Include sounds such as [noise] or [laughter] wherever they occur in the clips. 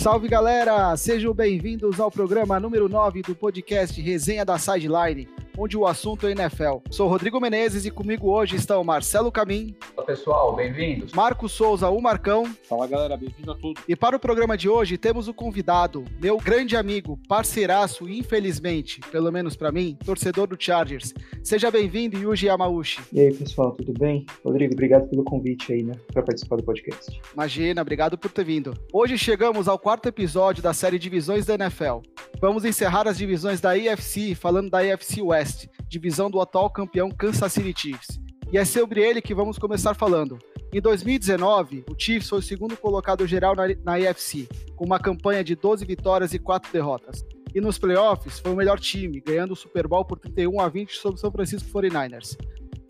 Salve galera, sejam bem-vindos ao programa número 9 do podcast Resenha da Sideline onde o assunto é NFL. Sou Rodrigo Menezes e comigo hoje estão Marcelo Camim. Olá pessoal, bem-vindos. Marcos Souza, o Marcão. Fala galera, bem-vindo a tudo. E para o programa de hoje temos o convidado, meu grande amigo, parceiraço, infelizmente, pelo menos para mim, torcedor do Chargers. Seja bem-vindo, Yuji Yamauchi. E aí pessoal, tudo bem? Rodrigo, obrigado pelo convite aí, né, para participar do podcast. Imagina, obrigado por ter vindo. Hoje chegamos ao quarto episódio da série Divisões da NFL. Vamos encerrar as divisões da AFC falando da AFC West divisão do atual campeão Kansas City Chiefs. E é sobre ele que vamos começar falando. Em 2019, o Chiefs foi o segundo colocado geral na, na AFC, com uma campanha de 12 vitórias e 4 derrotas. E nos playoffs foi o melhor time, ganhando o Super Bowl por 31 a 20 sobre o São Francisco 49ers.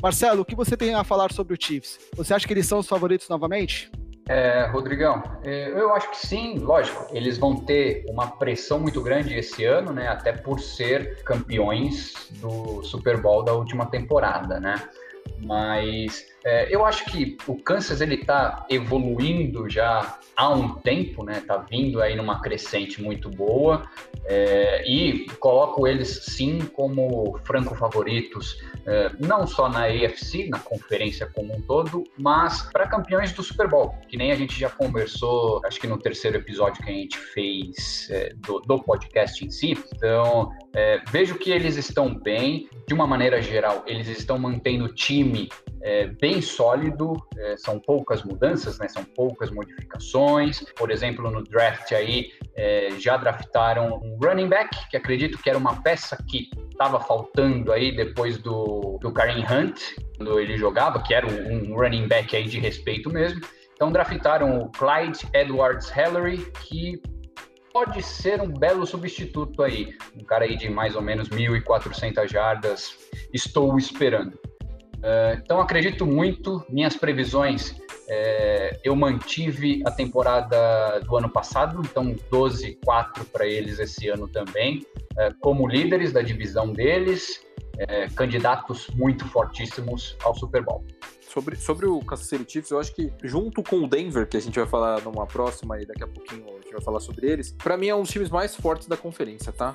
Marcelo, o que você tem a falar sobre o Chiefs? Você acha que eles são os favoritos novamente? É, Rodrigão, é, eu acho que sim, lógico. Eles vão ter uma pressão muito grande esse ano, né? Até por ser campeões do Super Bowl da última temporada, né? Mas é, eu acho que o Kansas ele está evoluindo já há um tempo, né? Tá vindo aí numa crescente muito boa é, e coloco eles sim como franco favoritos, é, não só na AFC, na conferência como um todo, mas para campeões do Super Bowl, que nem a gente já conversou, acho que no terceiro episódio que a gente fez é, do, do, podcast em si. Então é, vejo que eles estão bem, de uma maneira geral, eles estão mantendo o time é, bem sólido, é, são poucas mudanças, né, são poucas modificações. Por exemplo, no draft aí é, já draftaram um running back, que acredito que era uma peça que estava faltando aí depois do, do Kareem Hunt, quando ele jogava, que era um, um running back aí de respeito mesmo. Então draftaram o Clyde Edwards Hellery, que pode ser um belo substituto aí. Um cara aí de mais ou menos 1.400 jardas, estou esperando. Uh, então acredito muito, minhas previsões, é, eu mantive a temporada do ano passado, então 12-4 para eles esse ano também, é, como líderes da divisão deles, candidatos muito fortíssimos ao Super Bowl. Sobre, sobre o Kansas City Chiefs, eu acho que junto com o Denver, que a gente vai falar numa próxima e daqui a pouquinho a gente vai falar sobre eles, para mim é um dos times mais fortes da conferência, tá?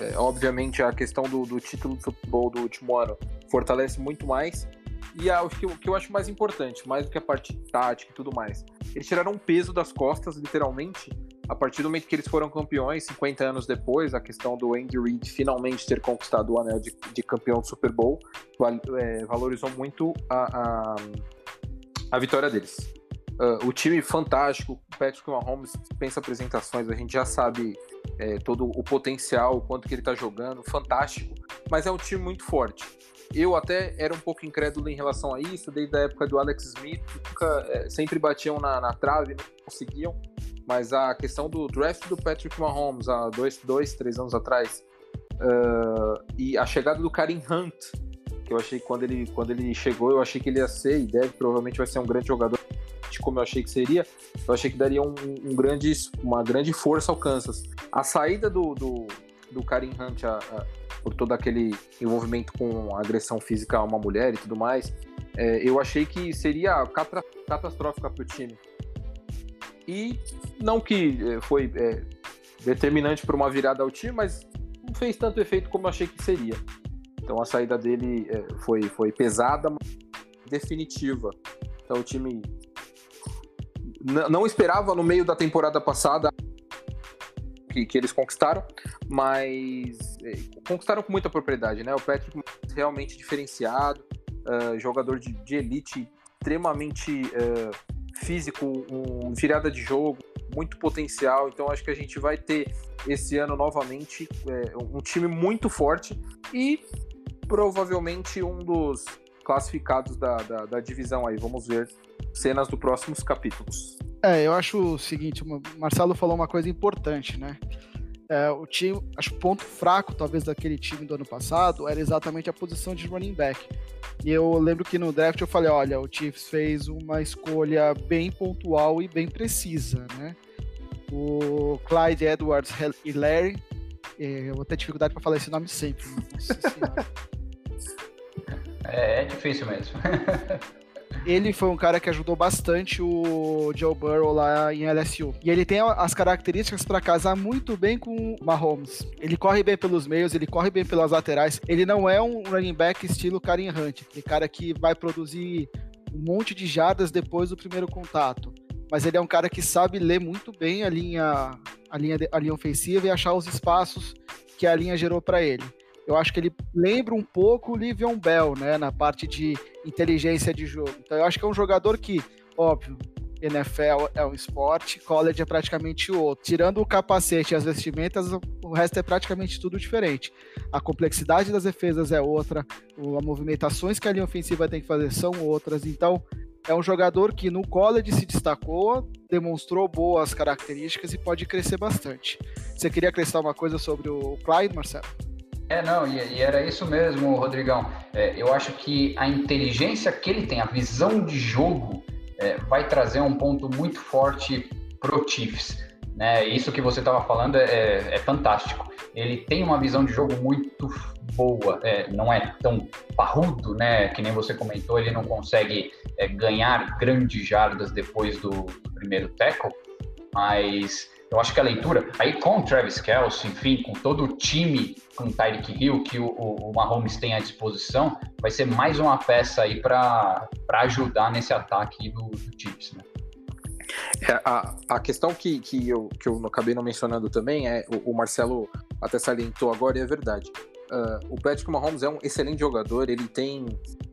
É, obviamente a questão do, do título do Super Bowl do último ano fortalece muito mais, e o que, que eu acho mais importante, mais do que a parte tática e tudo mais, eles tiraram um peso das costas, literalmente, a partir do momento que eles foram campeões, 50 anos depois, a questão do Andy Reid finalmente ter conquistado o anel de, de campeão do Super Bowl, é, valorizou muito a, a, a vitória deles. Uh, o time fantástico, o Patrick Mahomes pensa apresentações, a gente já sabe é, todo o potencial, o quanto que ele está jogando, fantástico, mas é um time muito forte. Eu até era um pouco incrédulo em relação a isso, desde a época do Alex Smith, nunca, é, sempre batiam na, na trave, não conseguiam. Mas a questão do draft do Patrick Mahomes há dois, dois três anos atrás, uh, e a chegada do Karim Hunt, que eu achei que quando ele, quando ele chegou, eu achei que ele ia ser, e deve, provavelmente vai ser um grande jogador, como eu achei que seria, eu achei que daria um, um grande, uma grande força ao Kansas. A saída do, do, do Karim Hunt a, a, por todo aquele envolvimento com agressão física a uma mulher e tudo mais, é, eu achei que seria catastrófica para o time. E não que é, foi é, determinante para uma virada ao time, mas não fez tanto efeito como eu achei que seria. Então a saída dele é, foi, foi pesada, mas definitiva. Então o time não esperava no meio da temporada passada que, que eles conquistaram, mas é, conquistaram com muita propriedade, né? O Patrick realmente diferenciado, uh, jogador de, de, elite, extremamente uh, físico, um, virada de jogo, muito potencial. Então acho que a gente vai ter esse ano novamente é, um time muito forte e provavelmente um dos classificados da, da, da divisão aí. Vamos ver cenas dos próximos capítulos. É, eu acho o seguinte, o Marcelo falou uma coisa importante, né? É, o time, acho que o ponto fraco, talvez, daquele time do ano passado era exatamente a posição de running back. E eu lembro que no draft eu falei, olha, o Chiefs fez uma escolha bem pontual e bem precisa, né? O Clyde Edwards Larry, é, eu vou ter dificuldade para falar esse nome sempre. [laughs] é, é difícil mesmo. [laughs] ele foi um cara que ajudou bastante o Joe Burrow lá em LSU. E ele tem as características para casar muito bem com o Mahomes. Ele corre bem pelos meios, ele corre bem pelas laterais. Ele não é um running back estilo Karim Hunt, aquele cara que vai produzir um monte de jardas depois do primeiro contato. Mas ele é um cara que sabe ler muito bem a linha, a linha, a linha ofensiva e achar os espaços que a linha gerou para ele. Eu acho que ele lembra um pouco o Livion Bell, né, na parte de inteligência de jogo. Então eu acho que é um jogador que, óbvio, NFL é um esporte, college é praticamente outro. Tirando o capacete e as vestimentas, o resto é praticamente tudo diferente. A complexidade das defesas é outra, as movimentações que a linha ofensiva tem que fazer são outras. Então, é um jogador que no college se destacou, demonstrou boas características e pode crescer bastante. Você queria acrescentar uma coisa sobre o Clyde, Marcelo? É, não, e, e, era isso mesmo, Rodrigão. É, eu acho que a inteligência que ele tem, a visão de jogo, é, vai trazer um ponto muito forte pro Chiefs. Né? Isso que você estava falando é, é, fantástico. Ele tem uma visão de jogo muito boa, é, não é tão parrudo, né? Que nem você comentou, ele não consegue é, ganhar grandes jardas depois do, do primeiro tackle, mas eu acho que a leitura, aí com o Travis Kelce, enfim, com todo o time com o Tyreek Hill que o, o, Mahomes tem à disposição, vai ser mais uma peça aí para ajudar nesse ataque do, do Chiefs, né? É, a, a questão que, que, eu, que eu acabei não mencionando também é, o, o Marcelo até salientou agora e é verdade. Uh, o Patrick Mahomes é um excelente jogador, ele tem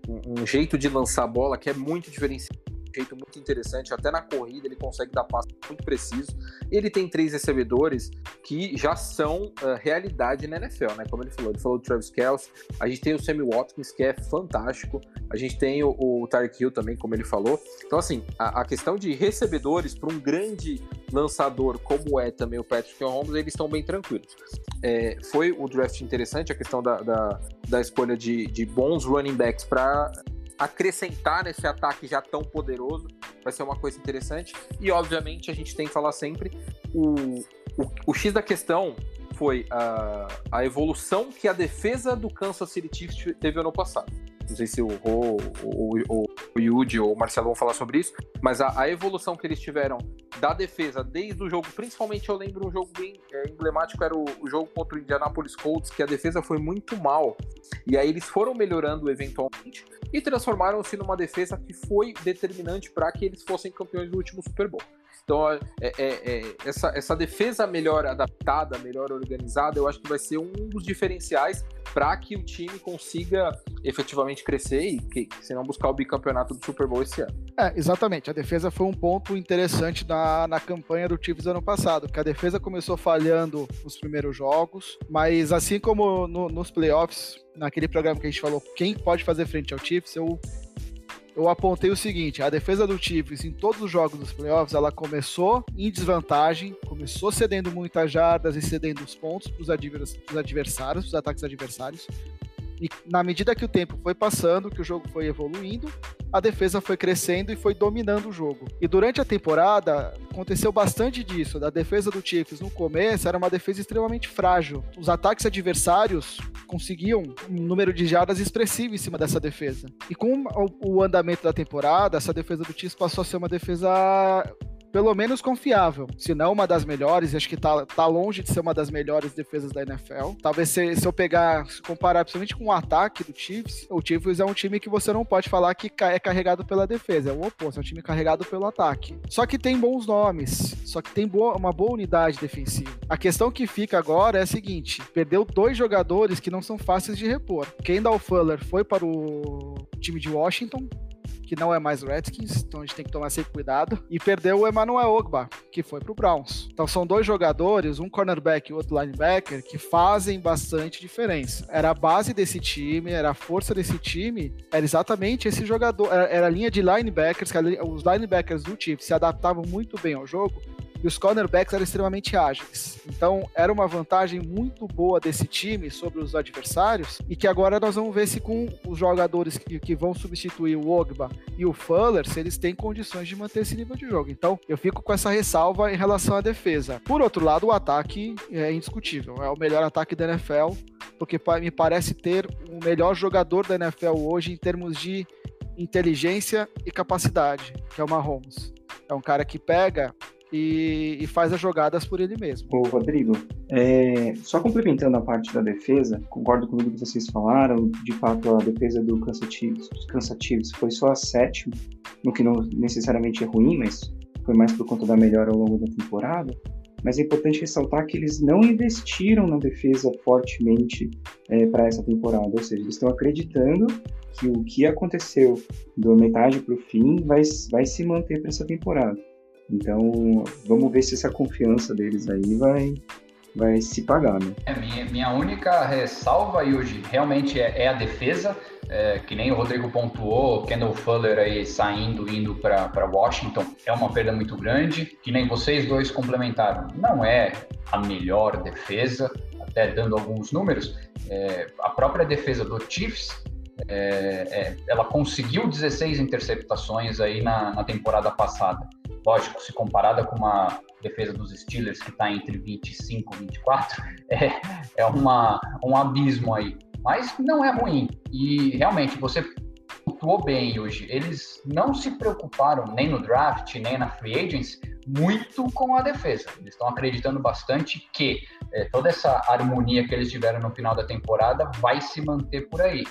um, um jeito de lançar a bola que é muito diferenciado jeito muito interessante. Até na corrida ele consegue dar passos muito preciso. Ele tem três recebedores que já são uh, realidade na NFL, né? Como ele falou, ele falou do Travis Kelce, a gente tem o Sammy Watkins, que é fantástico, a gente tem o, o Hill também, como ele falou. Então, assim, a, a questão de recebedores para um grande lançador como é também o Patrick Mahomes, eles estão bem tranquilos. É, foi o draft interessante, a questão da, da, da escolha de, de bons running backs para acrescentar nesse ataque já tão poderoso. Vai ser uma coisa interessante. E, obviamente, a gente tem que falar sempre: o, o, o X da questão foi a, a evolução que a defesa do Kansas City Chiefs teve ano passado. Não sei se o Ro, o, o, o Yudi ou o Marcelo vão falar sobre isso, mas a, a, evolução que eles tiveram da defesa desde o jogo, principalmente eu lembro um jogo bem é, emblemático, era o, o, jogo contra o Indianapolis Colts, que a defesa foi muito mal. E aí eles foram melhorando eventualmente e transformaram-se numa defesa que foi determinante para que eles fossem campeões do último Super Bowl. Então, é, é, é, essa, essa defesa melhor adaptada, melhor organizada, eu acho que vai ser um dos diferenciais para que o time consiga efetivamente crescer e, que, se não buscar o bicampeonato do Super Bowl esse ano. É, exatamente. A defesa foi um ponto interessante na, na campanha do Chiefs ano passado, que a defesa começou falhando nos primeiros jogos, mas assim como no, nos playoffs, naquele programa que a gente falou, quem pode fazer frente ao Chiefs, eu eu apontei o seguinte: a defesa do Chiefs em todos os jogos dos playoffs, ela começou em desvantagem, começou cedendo muitas jardas e cedendo os pontos para os adversários, para os ataques adversários. E na medida que o tempo foi passando, que o jogo foi evoluindo, a defesa foi crescendo e foi dominando o jogo. E durante a temporada, aconteceu bastante disso. Da defesa do Chiefs no começo era uma defesa extremamente frágil. Os ataques adversários conseguiam um número de jardas expressivo em cima dessa defesa. E com o andamento da temporada, essa defesa do Chiefs passou a ser uma defesa pelo menos confiável. Se não uma das melhores, acho que tá, tá longe de ser uma das melhores defesas da NFL. Talvez se, se eu pegar, se comparar principalmente com o ataque do Chiefs, o Chiefs é um time que você não pode falar que é carregado pela defesa, é o oposto, é um time carregado pelo ataque. Só que tem bons nomes, só que tem boa, uma boa unidade defensiva. A questão que fica agora é a seguinte: perdeu dois jogadores que não são fáceis de repor. Kendall Fuller foi para o time de Washington, que não é mais Redskins, então a gente tem que tomar sempre cuidado. E perdeu o Emmanuel Ogba, que foi pro Browns. Então são dois jogadores, um cornerback e outro linebacker, que fazem bastante diferença. Era a base desse time, era a força desse time, era exatamente esse jogador, era, era a linha de linebackers, que os linebackers do Chiefs se adaptavam muito bem ao jogo, e os cornerbacks eram extremamente ágeis. Então, era uma vantagem muito boa desse time sobre os adversários e que agora nós vamos ver se com os jogadores que, que vão substituir o Ogba e o Fuller, se eles têm condições de manter esse nível de jogo. Então, eu fico com essa ressalva em relação à defesa. Por outro lado, o ataque é indiscutível. É o melhor ataque da NFL, porque me parece ter o melhor jogador da NFL hoje em termos de inteligência e capacidade, que é o Mahomes. É um cara que pega e, e, faz as jogadas por ele mesmo. Ô, Rodrigo, é, só complementando a parte da defesa, concordo com tudo que vocês falaram. De fato, a defesa do Cansativos foi só a sétima, no que não necessariamente é ruim, mas foi mais por conta da melhora ao longo da temporada. Mas é importante ressaltar que eles não investiram na defesa fortemente é, para essa temporada, ou seja, eles estão acreditando que o que aconteceu da metade para o fim vai, vai se manter para essa temporada. Então, vamos ver se essa confiança deles aí vai, vai se pagar, né? É, minha, minha única ressalva, Yuji, realmente é, é a defesa. É, que nem o Rodrigo pontuou, Kendall Fuller aí saindo, indo para Washington, é uma perda muito grande. Que nem vocês dois complementaram, não é a melhor defesa, até dando alguns números. É, a própria defesa do Chiefs é, é, ela conseguiu 16 interceptações aí na, na, temporada passada. Lógico, se comparada com uma defesa dos Steelers que está entre 25 e 24, [laughs] é, é uma, um abismo aí. Mas não é ruim. E realmente, você pontuou bem hoje. Eles não se preocuparam nem no draft, nem na free agents, muito com a defesa. Eles estão acreditando bastante que é, toda essa harmonia que eles tiveram no final da temporada vai se manter por aí.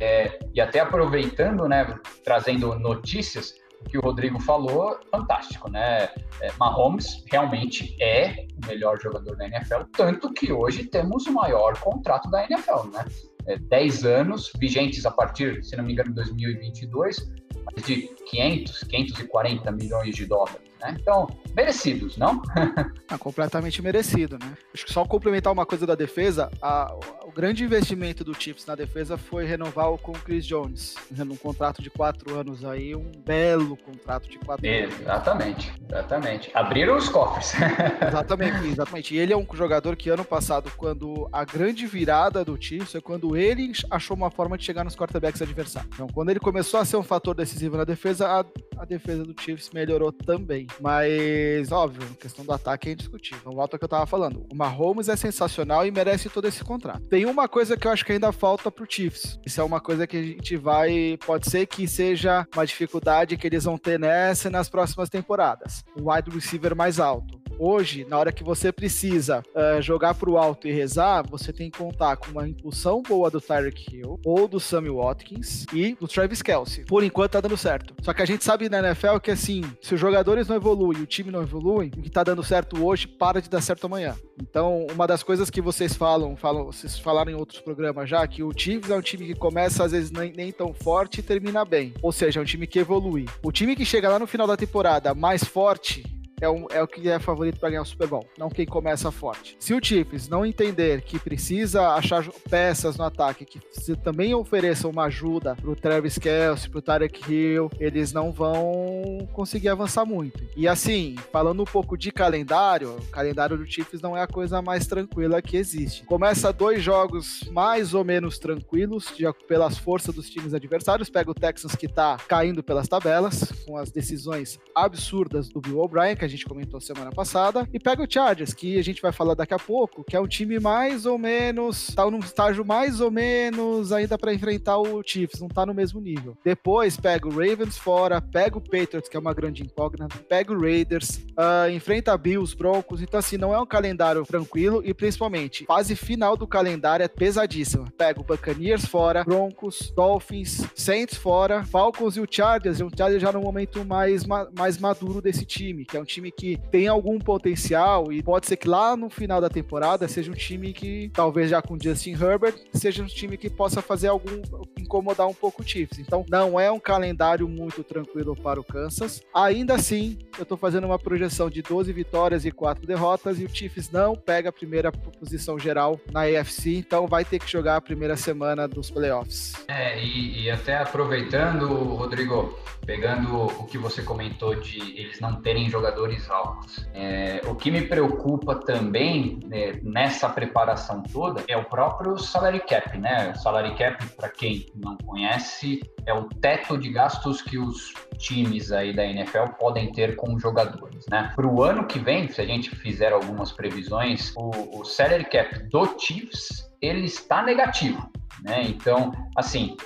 É, e até aproveitando, né, trazendo notícias, que o Rodrigo falou, fantástico, né? É, Mahomes realmente é o melhor jogador da NFL, tanto que hoje temos o maior contrato da NFL, né? É, 10 anos, vigentes a partir, se não me engano, de 2022, mais de 500, 540 milhões de dólares. Né? Então, merecidos, não? [laughs] ah, completamente merecido, né? Acho que só complementar uma coisa da defesa, a, o grande investimento do Chiefs na defesa foi renovar com o Chris Jones, num contrato de quatro anos aí, um belo contrato de quatro anos. Exatamente, exatamente. Abriram os cofres. [laughs] exatamente, exatamente. E ele é um jogador que ano passado, quando a grande virada do Chiefs é quando ele achou uma forma de chegar nos quarterbacks adversários. Então, quando ele começou a ser um fator decisivo na defesa, a, a defesa do Chiefs melhorou também. Mas, óbvio, a questão do ataque é indiscutível. Volta ao que eu tava falando. O Mahomes é sensacional e merece todo esse contrato. Tem uma coisa que eu acho que ainda falta pro Chiefs. Isso é uma coisa que a gente vai. Pode ser que seja uma dificuldade que eles vão ter nessa e nas próximas temporadas. Um wide receiver mais alto. Hoje, na hora que você precisa uh, jogar pro alto e rezar, você tem que contar com uma impulsão boa do Tyreek Hill ou do Sammy Watkins e do Travis Kelsey. Por enquanto tá dando certo. Só que a gente sabe na NFL que assim, se os jogadores não evoluem o time não evolui, o que tá dando certo hoje para de dar certo amanhã. Então, uma das coisas que vocês falam, falam vocês falaram em outros programas já, que o Chiefs é um time que começa às vezes nem, nem tão forte e termina bem. Ou seja, é um time que evolui. O time que chega lá no final da temporada mais forte é, um, é o que é favorito para ganhar o Super Bowl, não quem começa forte. Se o Chiefs não entender que precisa achar peças no ataque que também ofereçam uma ajuda pro Travis Kelce, pro Tarek Hill, eles não vão conseguir avançar muito. E assim, falando um pouco de calendário, o calendário do Chiefs não é a coisa mais tranquila que existe. Começa dois jogos mais ou menos tranquilos, de, pelas forças dos times adversários, pega o Texans que tá caindo pelas tabelas, com as decisões absurdas do Bill O'Brien, que a gente comentou semana passada, e pega o Chargers, que a gente vai falar daqui a pouco, que é um time mais ou menos, tá num estágio mais ou menos ainda para enfrentar o Chiefs, não tá no mesmo nível. Depois pega o Ravens fora, pega o Patriots, que é uma grande incógnita, pega o Raiders, uh, enfrenta Bills, Broncos, então assim, não é um calendário tranquilo e principalmente, fase final do calendário é pesadíssima. Pega o Buccaneers fora, Broncos, Dolphins, Saints fora, Falcons e o Chargers, e o Chargers já no momento mais, mais maduro desse time, que é um time time que tem algum potencial e pode ser que lá no final da temporada seja um time que, talvez já com Justin Herbert, seja um time que possa fazer algum incomodar um pouco o Chiefs. Então, não é um calendário muito tranquilo para o Kansas. Ainda assim, eu estou fazendo uma projeção de 12 vitórias e 4 derrotas e o Chiefs não pega a primeira posição geral na AFC, então vai ter que jogar a primeira semana dos playoffs. É, e, e até aproveitando, Rodrigo, pegando o que você comentou de eles não terem jogadores altos. É, o que me preocupa também né, nessa preparação toda é o próprio salary cap, né? O salary cap, para quem não conhece, é o teto de gastos que os times aí da NFL podem ter com jogadores, né? Para o ano que vem, se a gente fizer algumas previsões, o, o salary cap do Chiefs ele está negativo, né? Então, assim,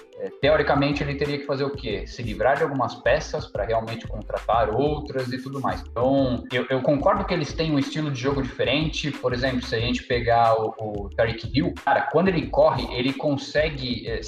teoricamente ele teria que fazer o quê? Se livrar de algumas peças para realmente contratar outras e tudo mais. Então, eu, eu, concordo que eles têm um estilo de jogo diferente. Por exemplo, se a gente pegar o, o Tariq Hill, cara, quando ele corre, ele consegue. É,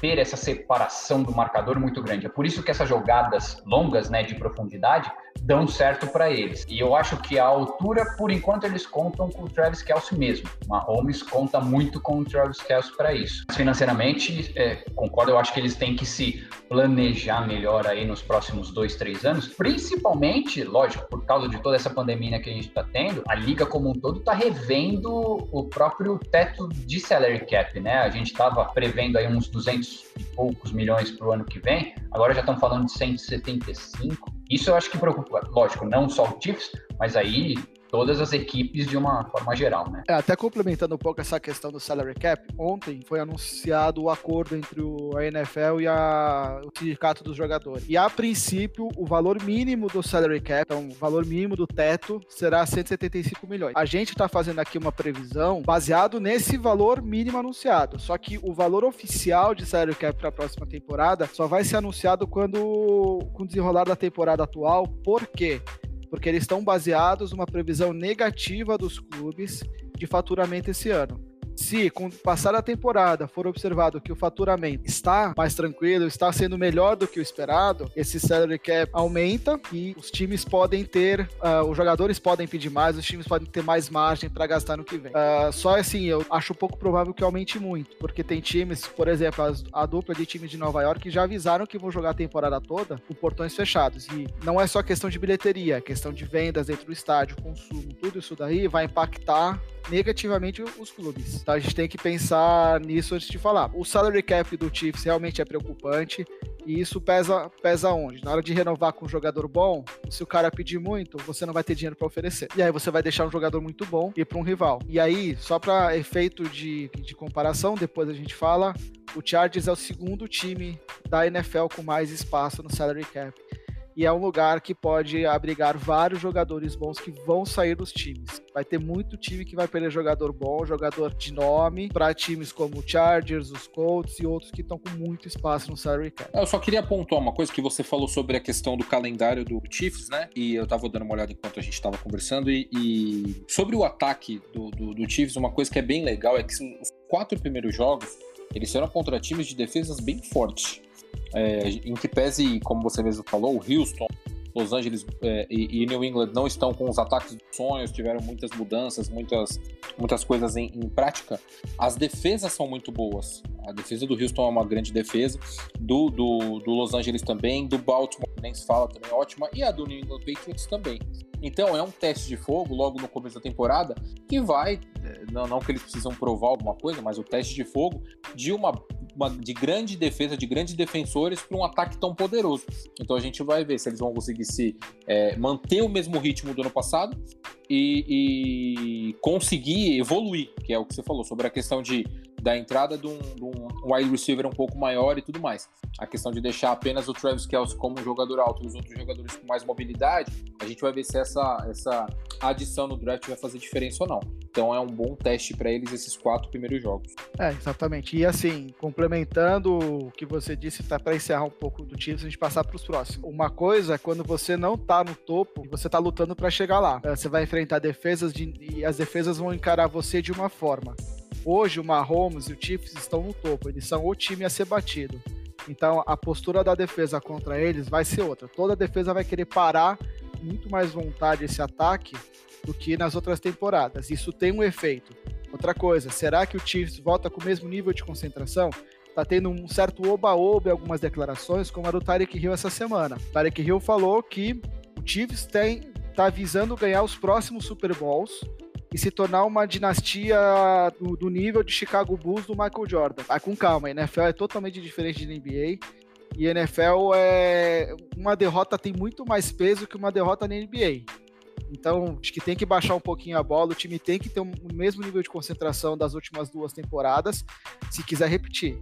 ter essa separação do marcador muito grande. É por isso que essas jogadas longas, né, de profundidade, dão certo para eles. E eu acho que a altura, por enquanto, eles contam com o Travis Kelsey mesmo. Mahomes conta muito com o Travis Kelsey para isso. Financeiramente, é, concordo, eu acho que eles têm que se planejar melhor aí nos próximos dois, três anos, principalmente, lógico, por causa de toda essa pandemia que a gente está tendo, a liga como um todo está revendo o próprio teto de salary cap, né? A gente estava prevendo aí uns 200 e poucos milhões para o ano que vem, agora já estão falando de 175. Isso eu acho que preocupa, lógico, não só o Chiefs, mas aí todas as equipes de uma forma geral, né? É, até complementando um pouco essa questão do salary cap, ontem foi anunciado o acordo entre o, a NFL e a, o sindicato dos jogadores. E a princípio, o valor mínimo do salary cap, então o valor mínimo do teto, será 175 milhões. A gente está fazendo aqui uma previsão baseado nesse valor mínimo anunciado. Só que o valor oficial de salary cap para a próxima temporada só vai ser anunciado quando com o desenrolar da temporada atual. Por quê? Porque eles estão baseados numa previsão negativa dos clubes de faturamento esse ano. Se com o passar da temporada for observado que o faturamento está mais tranquilo, está sendo melhor do que o esperado, esse salary cap aumenta e os times podem ter, uh, os jogadores podem pedir mais, os times podem ter mais margem para gastar no que vem. Uh, só assim, eu acho pouco provável que aumente muito, porque tem times, por exemplo, as, a dupla de times de Nova York já avisaram que vão jogar a temporada toda com portões fechados. E não é só questão de bilheteria, é questão de vendas dentro do estádio, consumo, tudo isso daí vai impactar negativamente os clubes. Então a gente tem que pensar nisso antes de falar. O salary cap do Chiefs realmente é preocupante. E isso pesa, pesa onde? Na hora de renovar com um jogador bom, se o cara pedir muito, você não vai ter dinheiro para oferecer. E aí você vai deixar um jogador muito bom e para um rival. E aí, só para efeito de, de comparação, depois a gente fala, o Chargers é o segundo time da NFL com mais espaço no salary cap e é um lugar que pode abrigar vários jogadores bons que vão sair dos times. Vai ter muito time que vai perder jogador bom, jogador de nome, para times como o Chargers, os Colts e outros que estão com muito espaço no salary cap. Eu só queria pontuar uma coisa que você falou sobre a questão do calendário do Chiefs, né? E eu tava dando uma olhada enquanto a gente tava conversando e, e... sobre o ataque do, do, do Chiefs, uma coisa que é bem legal é que os quatro primeiros jogos eles serão contra times de defesas bem fortes. É, em que pese, como você mesmo falou, o Houston, Los Angeles é, e, e, New England não estão com os ataques dos sonhos, tiveram muitas mudanças, muitas, muitas coisas em, em, prática. As defesas são muito boas. A defesa do Houston é uma grande defesa, do, do, do Los Angeles também, do Baltimore nem se fala também é ótima, e a do New England Patriots também. Então é um teste de fogo logo no começo da temporada que vai, é, não, não que eles precisam provar alguma coisa, mas o teste de fogo de uma uma, de grande defesa, de grandes defensores para um ataque tão poderoso. Então a gente vai ver se eles vão conseguir se é, manter o mesmo ritmo do ano passado e, e, conseguir evoluir, que é o que você falou sobre a questão de da entrada de um, de um wide receiver um pouco maior e tudo mais. A questão de deixar apenas o Travis Kelce como um jogador alto e os outros jogadores com mais mobilidade, a gente vai ver se essa, essa adição no draft vai fazer diferença ou não. Então é um bom teste para eles esses quatro primeiros jogos. É, exatamente. E assim, complementando o que você disse, tá para encerrar um pouco do time, a gente passar para os próximos. Uma coisa é quando você não tá no topo e você tá lutando para chegar lá. É, você vai enfrentar defesas de, e as defesas vão encarar você de uma forma. Hoje o Mahomes e o Chiefs estão no topo, eles são o time a ser batido. Então a postura da defesa contra eles vai ser outra. Toda a defesa vai querer parar muito mais vontade esse ataque do que nas outras temporadas. Isso tem um efeito. Outra coisa, será que o Chiefs volta com o mesmo nível de concentração? Tá tendo um certo oba-oba em algumas declarações, como a do Tarek Hill essa semana. Tarek Hill falou que o Chiefs tem tá visando ganhar os próximos Super Bowls e se tornar uma dinastia do, do, nível de Chicago Bulls do Michael Jordan. Vai com calma, a NFL é totalmente diferente de NBA. E NFL é. Uma derrota tem muito mais peso que uma derrota na NBA. Então, acho que tem que baixar um pouquinho a bola, o time tem que ter o mesmo nível de concentração das últimas duas temporadas, se quiser repetir.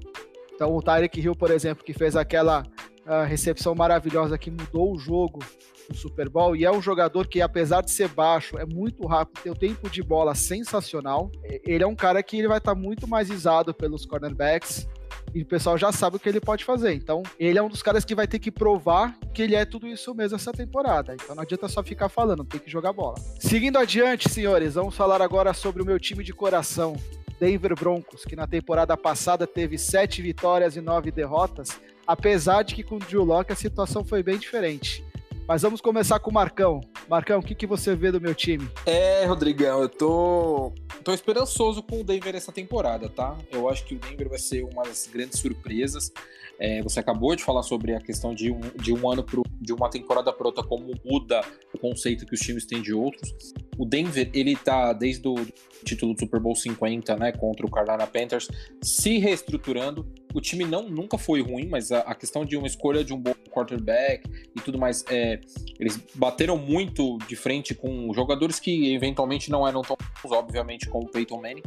Então, o Tyreek Hill, por exemplo, que fez aquela uh, recepção maravilhosa que mudou o jogo no Super Bowl, e é um jogador que, apesar de ser baixo, é muito rápido, tem o tempo de bola sensacional. Ele é um cara que ele vai estar muito mais isado pelos cornerbacks, E o pessoal já sabe o que ele pode fazer. Então, ele é um dos caras que vai ter que provar que ele é tudo isso mesmo essa temporada. Então não adianta só ficar falando, tem que jogar bola. Seguindo adiante, senhores, vamos falar agora sobre o meu time de coração. Denver Broncos, que na temporada passada teve sete vitórias e nove derrotas, apesar de que com o Drew Locke a situação foi bem diferente. Mas vamos começar com o Marcão. Marcão, o que, que você vê do meu time? É, Rodrigão, eu tô, tô esperançoso com o Denver essa temporada, tá? Eu acho que o Denver vai ser uma das grandes surpresas. É, você acabou de falar sobre a questão de um, de um ano pro, de uma temporada para outra, como muda o conceito que os times têm de outros. O Denver, ele tá desde o título do Super Bowl 50, né, contra o Carolina Panthers, se reestruturando. O time não nunca foi ruim, mas a, a questão de uma escolha de um bom quarterback e tudo mais, é, eles bateram muito de frente com jogadores que eventualmente não eram tão bons, obviamente, como o Peyton Manning,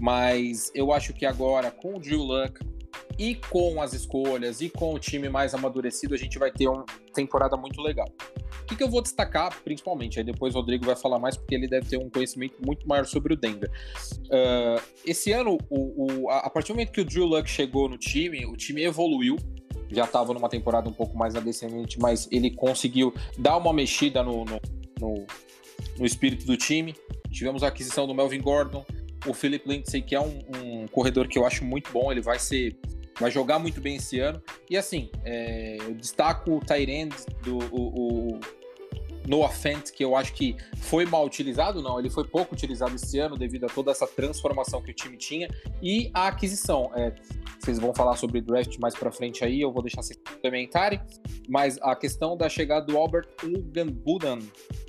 mas eu acho que agora com o Drew Luck e com as escolhas e com o time mais amadurecido, a gente vai ter uma temporada muito legal. O que, que eu vou destacar, principalmente? Aí depois o Rodrigo vai falar mais, porque ele deve ter um conhecimento muito maior sobre o Denver. Uh, esse ano, o, o, a, partir do momento que o Drew Luck chegou no time, o time evoluiu já estava numa temporada um pouco mais descendente, mas ele conseguiu dar uma mexida no, no, no, no, espírito do time. Tivemos a aquisição do Melvin Gordon, o Philip Lindsay, que é um, um, corredor que eu acho muito bom, ele vai ser vai jogar muito bem esse ano. E assim, é, eu destaco o Tyrend do o, o Noah Fent, que eu acho que foi mal utilizado, não, ele foi pouco utilizado esse ano devido a toda essa transformação que o time tinha e a aquisição. É, vocês vão falar sobre draft mais para frente aí, eu vou deixar vocês complementarem, mas a questão da chegada do Albert Uganbudan,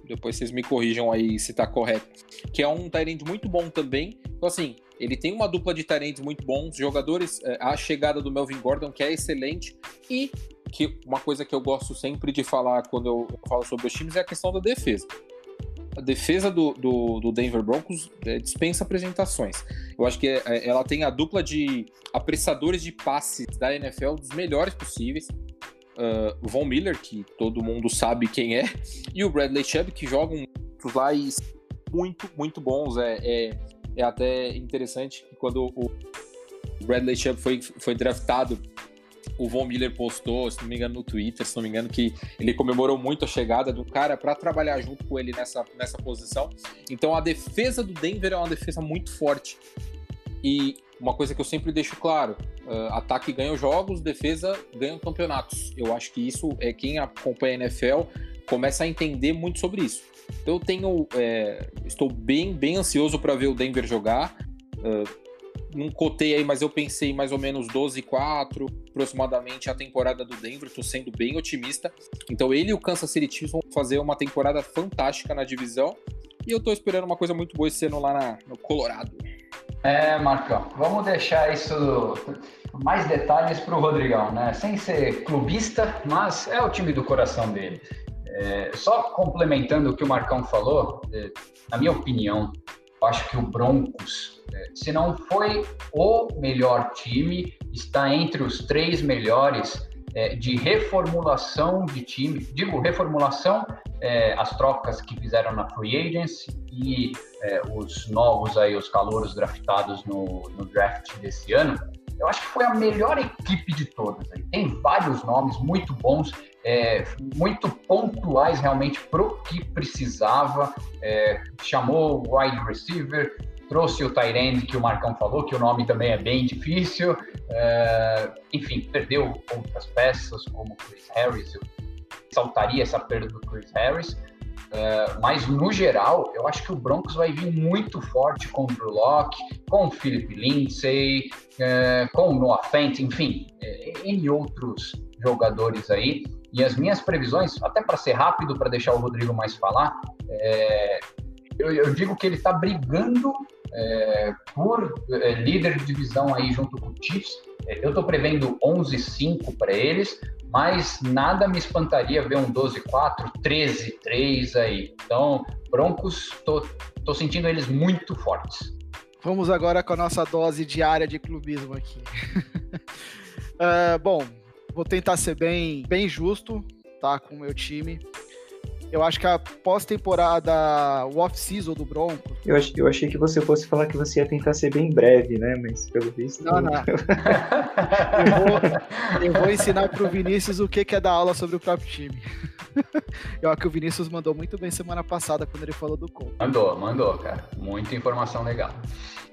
depois vocês me corrijam aí se tá correto, que é um Tyrande muito bom também. Então assim, ele tem uma dupla de talentos muito bons, jogadores, é, a chegada do Melvin Gordon, que é excelente, e que uma coisa que eu gosto sempre de falar quando eu, falo sobre os times é a questão da defesa. A defesa do, do, do Denver Broncos é, dispensa apresentações. Eu acho que é, é, ela tem a dupla de apressadores de passes da NFL dos melhores possíveis. Uh, Von Miller, que todo mundo sabe quem é, e o Bradley Chubb, que jogam lá e muito, muito bons. É, é, é até interessante que quando o Bradley Chubb foi, foi draftado, o Von Miller postou, se não me engano, no Twitter, se não me engano, que ele comemorou muito a chegada do cara para trabalhar junto com ele nessa, nessa posição. Então a defesa do Denver é uma defesa muito forte. E uma coisa que eu sempre deixo claro: uh, ataque ganha jogos, defesa ganha campeonatos. Eu acho que isso é quem acompanha a NFL começa a entender muito sobre isso. Então eu tenho, é, estou bem, bem ansioso para ver o Denver jogar. Uh, não cotei aí, mas eu pensei mais ou menos 12 4 aproximadamente a temporada do Denver. Estou sendo bem otimista. Então ele e o Kansas City Chiefs vão fazer uma temporada fantástica na divisão. E eu estou esperando uma coisa muito boa esse ano lá na, no Colorado. É, Marcão, vamos deixar isso mais detalhes para o Rodrigão, né? Sem ser clubista, mas é o time do coração dele. É, só complementando o que o Marcão falou, é, na minha opinião, eu acho que o Broncos, é, se não foi o melhor time, está entre os três melhores é, de reformulação de time. Digo, reformulação, é, as trocas que fizeram na Free Agency e os novos aí, os calouros draftados no, no draft desse ano eu acho que foi a melhor equipe de todas. Tem vários nomes muito bons, é, muito pontuais realmente para o que precisava. É, chamou o wide receiver, trouxe o Tyrande, que o Marcão falou, que o nome também é bem difícil. É, enfim, perdeu outras peças, como o Chris Harris. Eu saltaria essa perda do Chris Harris. Uh, mas no geral, eu acho que o Broncos vai vir muito forte com o Drew Locke, com o Philip Lindsay, uh, com o Noah Fent, enfim, uh, outros jogadores aí. E as minhas previsões, até para ser rápido, para deixar o Rodrigo mais falar, eu, eu, digo que ele está brigando por líder de divisão aí junto com o Chiefs. Eu estou prevendo 11-5 para eles, mas nada me espantaria ver um 12-4, 13-3 aí. Então, Broncos, tô, tô sentindo eles muito fortes. Vamos agora com a nossa dose diária de clubismo aqui. uh, [laughs] bom, vou tentar ser bem, bem justo, tá, com o meu time. Eu acho que a pós-temporada, o off-season do Broncos. Eu, ach, eu achei que você fosse falar que você ia tentar ser bem breve, né? Mas pelo visto. Não, não. [laughs] eu, vou, eu vou ensinar pro Vinícius o que é dar aula sobre o próprio time. [laughs] Eu acho que o Vinícius mandou muito bem semana passada quando ele falou do Colts. Mandou, mandou, cara. Muita informação legal.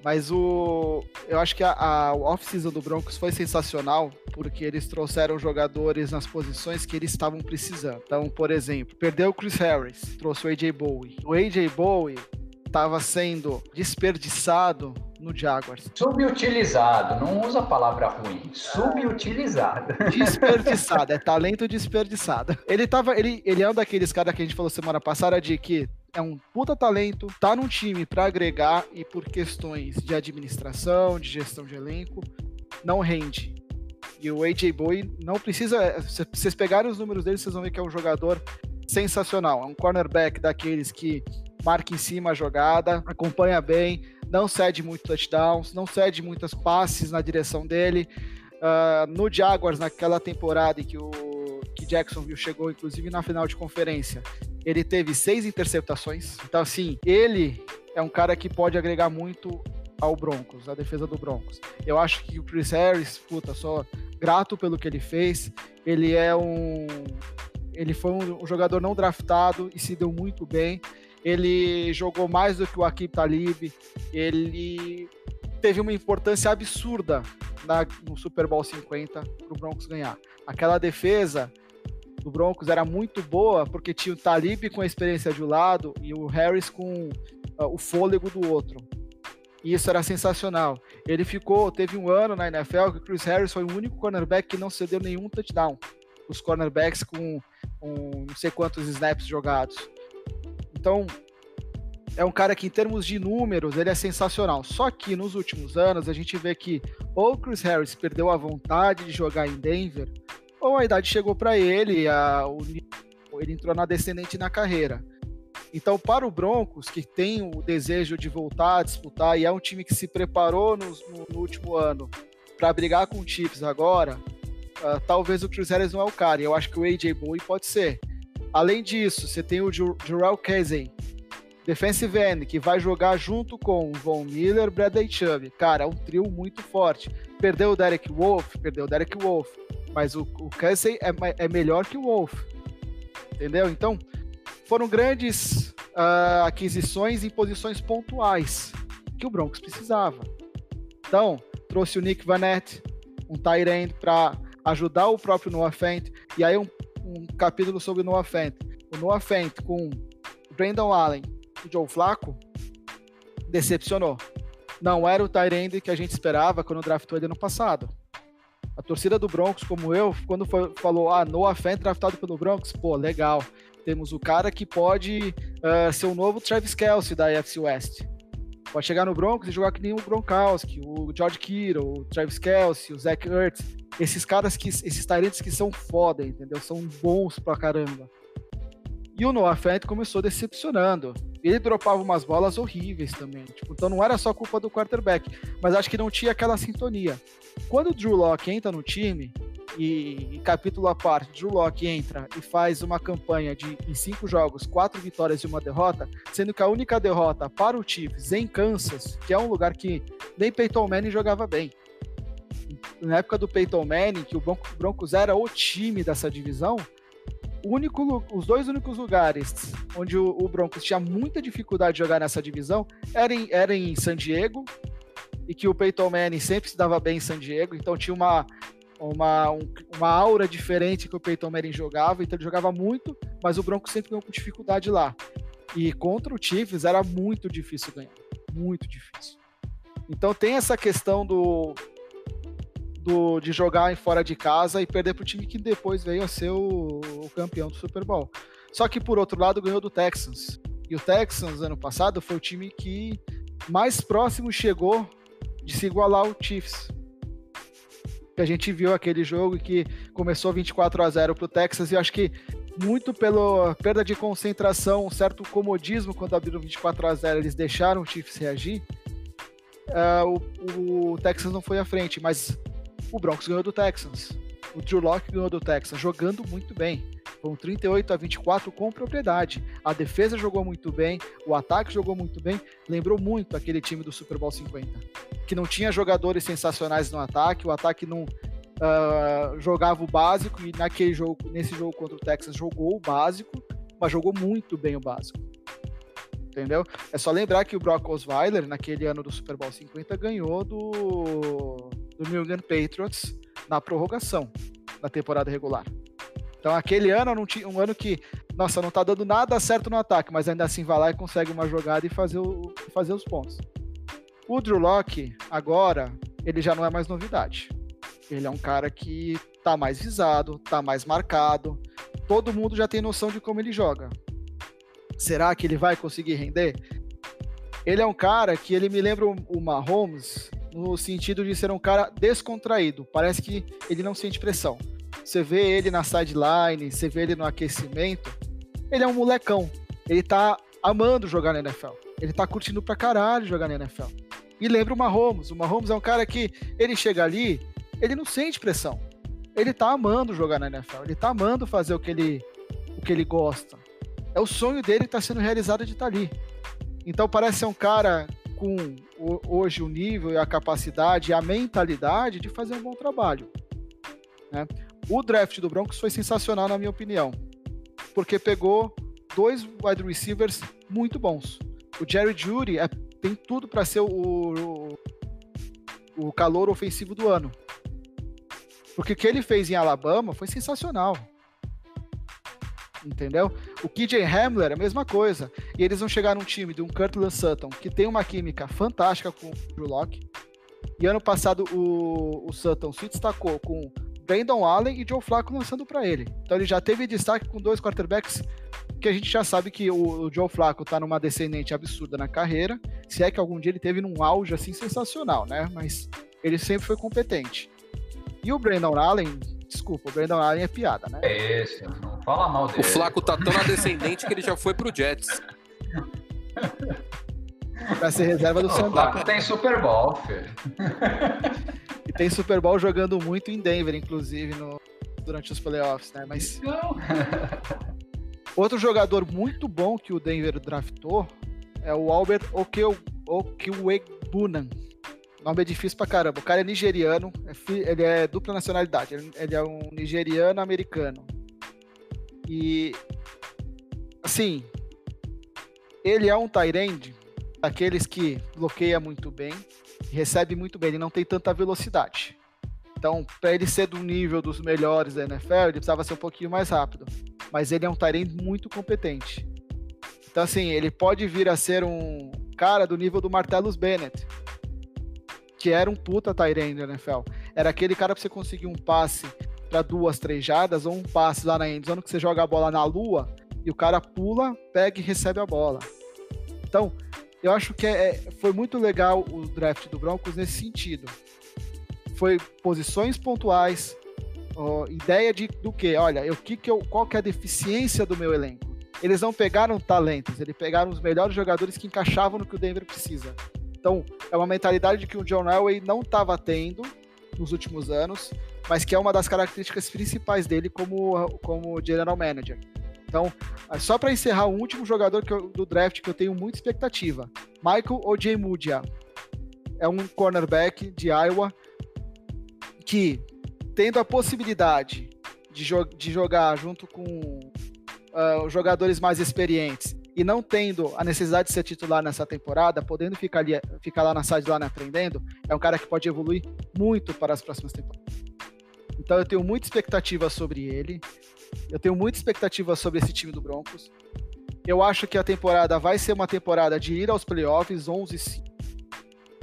Mas o. Eu acho que a, a off-season do Broncos foi sensacional, porque eles trouxeram jogadores nas posições que eles estavam precisando. Então, por exemplo, perdeu o Chris Harris, trouxe o AJ Bowie. O AJ Bowie estava sendo desperdiçado no Jaguars. Subutilizado, não usa a palavra ruim. Subutilizado. [laughs] Desperdiçado, é talento desperdiçado. Ele tava, ele, ele é um daqueles caras que a gente falou semana passada de que é um puta talento, tá num time para agregar e por questões de administração, de gestão de elenco, não rende. E o AJ Boy não precisa. Se vocês pegarem os números dele, vocês vão ver que é um jogador sensacional. É um cornerback daqueles que marca em cima a jogada, acompanha bem, não cede muito touchdowns, não cede muitas passes na direção dele. Uh, no Jaguars, naquela temporada em que o Jacksonville chegou, inclusive, na final de conferência, ele teve seis interceptações. Então, assim, ele é um cara que pode agregar muito ao Broncos, à defesa do Broncos. Eu acho que o Chris Harris, puta, só grato pelo que ele fez. Ele é um. Ele foi um, jogador não draftado e se deu muito bem ele jogou mais do que o Akib Talib, ele teve uma importância absurda na, no Super Bowl 50 para o Broncos ganhar. Aquela defesa do Broncos era muito boa porque tinha o Talib com a experiência de um lado e o Harris com uh, o fôlego do outro. E isso era sensacional. Ele ficou, teve um ano na NFL que o Chris Harris foi o único cornerback que não cedeu nenhum touchdown. Os cornerbacks com não sei quantos snaps jogados. Então, é um cara que, em termos de números, ele é sensacional. Só que nos últimos anos, a gente vê que ou o Chris Harris perdeu a vontade de jogar em Denver, ou a idade chegou para ele, a, o, ele entrou na descendente na carreira. Então, para o Broncos, que tem o desejo de voltar a disputar, e é um time que se preparou no, no, no último ano para brigar com o Chiefs agora, uh, talvez o Harris não é o cara. Eu acho que o AJ Bowie pode ser. Além disso, você tem o Jurel Casey, defensive end, que vai jogar junto com o Von Miller, Bradley Chubb. Cara, é um trio muito forte. Perdeu o Derek Wolf, perdeu o Derek Wolf, mas o, o é, é melhor que o Wolf. Entendeu? Então, foram grandes uh, aquisições em posições pontuais que o Broncos precisava. Então, trouxe o Nick Vanette, um tight end para ajudar o próprio Noah Fent. E aí um um capítulo sobre o Noah Fent. O Noah Fent com Brandon Allen e o Joe Flacco decepcionou. Não era o Tyrande que a gente esperava quando draftou ele no passado. A torcida do Broncos, como eu, quando foi, falou, ah, Noah Fent draftado pelo Broncos, pô, legal. Temos o cara que pode uh, ser o novo Travis Kelsey da AFC West. Pode chegar no Broncos e jogar que nem o Gronkowski, o George Kittle, o Travis Kelsey, o Zach Ertz esses caras que. Esses talentos que são foda, entendeu? São bons pra caramba. E o Noah Fent começou decepcionando. Ele dropava umas bolas horríveis também. Tipo, então não era só culpa do quarterback, mas acho que não tinha aquela sintonia. Quando o Drew Locke entra no time, e, e capítulo à parte, Drew Locke entra e faz uma campanha de em cinco jogos, quatro vitórias e uma derrota, sendo que a única derrota para o Chiefs em Kansas, que é um lugar que nem Peyton Manning jogava bem na época do Peyton Manning, que o Broncos era o time dessa divisão, único, os dois únicos lugares onde o, o, Broncos tinha muita dificuldade de jogar nessa divisão era em, era em San Diego, e que o Peyton Manning sempre se dava bem em San Diego, então tinha uma, uma, um, uma aura diferente que o Peyton Manning jogava, então ele jogava muito, mas o Broncos sempre ganhou com dificuldade lá. E contra o Chiefs era muito difícil ganhar, muito difícil. Então tem essa questão do, do, de jogar em fora de casa e perder para o time que depois veio a ser o, o, campeão do Super Bowl. Só que por outro lado ganhou do Texans. E o Texans ano passado foi o time que mais próximo chegou de se igualar ao Chiefs. A gente viu aquele jogo que começou 24 a 0 para o Texas e eu acho que muito pela perda de concentração, um certo comodismo quando abriram 24 a 0, eles deixaram o Chiefs reagir. Uh, o, o Texas não foi à frente, mas o Broncos ganhou do Texans. O Drew Locke ganhou do Texans, jogando muito bem. Um 38 a 24 com propriedade. A defesa jogou muito bem, o ataque jogou muito bem. Lembrou muito aquele time do Super Bowl 50, que não tinha jogadores sensacionais no ataque, o ataque não uh, jogava o básico e naquele jogo, nesse jogo contra o Texas jogou o básico, mas jogou muito bem o básico. Entendeu? É só lembrar que o Brock Osweiler, naquele ano do Super Bowl 50, ganhou do, do New England Patriots na prorrogação da temporada regular. Então aquele ano um ano que, nossa, não tá dando nada certo no ataque, mas ainda assim vai lá e consegue uma jogada e fazer, o, fazer os pontos. O Drew Locke, agora, ele já não é mais novidade. Ele é um cara que tá mais visado, tá mais marcado. Todo mundo já tem noção de como ele joga. Será que ele vai conseguir render? Ele é um cara que ele me lembra o Mahomes no sentido de ser um cara descontraído. Parece que ele não sente pressão. Você vê ele na sideline, você vê ele no aquecimento. Ele é um molecão. Ele tá amando jogar na NFL. Ele tá curtindo pra caralho jogar na NFL. E lembra o Mahomes. O Mahomes é um cara que ele chega ali, ele não sente pressão. Ele tá amando jogar na NFL. Ele tá amando fazer o que ele, o que ele gosta. É o sonho dele que tá sendo realizado de estar tá ali. Então parece ser um cara com hoje o nível e a capacidade e a mentalidade de fazer um bom trabalho. Né? O draft do Broncos foi sensacional, na minha opinião, porque pegou dois wide receivers muito bons. O Jerry Judy é, tem tudo para ser o, o, o calor ofensivo do ano. Porque o que ele fez em Alabama foi sensacional. Entendeu? O KJ Hamler é a mesma coisa. E eles vão chegar num time de um Curtland Sutton que tem uma química fantástica com o Drew Locke. E ano passado o, o Sutton se destacou com Brandon Allen e Joe Flacco lançando para ele. Então ele já teve destaque com dois quarterbacks que a gente já sabe que o, Joe Flacco tá numa descendente absurda na carreira, se é que algum dia ele teve num auge assim sensacional, né? Mas ele sempre foi competente. E o Brandon Allen, desculpa, o Brandon Allen é piada, né? É esse, não fala mal dele. O Flacco tá tão descendente que ele já foi pro Jets. Pra ser reserva do Sandar. O Flacco tem Super Bowl, filho. E tem Super Bowl jogando muito em Denver, inclusive, no, durante os playoffs, né? Mas. Não. Outro jogador muito bom que o Denver draftou é o Albert Okwuegbunan. O nome é difícil pra caramba. O cara é nigeriano, é ele é dupla nacionalidade. Ele é um nigeriano americano. E assim, ele é um Tyrande, daqueles que bloqueia muito bem, recebe muito bem, ele não tem tanta velocidade. Então, para ele ser do nível dos melhores da NFL, ele precisava ser um pouquinho mais rápido. Mas ele é um Tyrant muito competente. Então, assim, ele pode vir a ser um cara do nível do Martellus Bennett, que era um puta Tyrant da NFL. Era aquele cara para você conseguir um passe para duas, três jardas, ou um passe lá na endzone que você joga a bola na lua e o cara pula, pega e recebe a bola. Então, eu acho que é, é, foi muito legal o draft do Broncos nesse sentido. Foi posições pontuais, ó, ideia de do que, olha, eu, que que eu, qual que é a deficiência do meu elenco. Eles não pegaram talentos, eles pegaram os melhores jogadores que encaixavam no que o Denver precisa. Então, é uma mentalidade que o John Elway não estava tendo nos últimos anos, mas que é uma das características principais dele como, como general manager. Então, é só para encerrar, o último jogador eu, do draft que eu tenho muita expectativa: Michael Ojemudia. É um cornerback de Iowa que, tendo a possibilidade de, jo de jogar junto com uh, jogadores mais experientes e não tendo a necessidade de ser titular nessa temporada, podendo ficar, ali, ficar lá na sideline aprendendo, é um cara que pode evoluir muito para as próximas temporadas. Então eu tenho muita expectativa sobre ele. Eu tenho muita expectativa sobre esse time do Broncos. Eu acho que a temporada vai ser uma temporada de ir aos playoffs 11 5.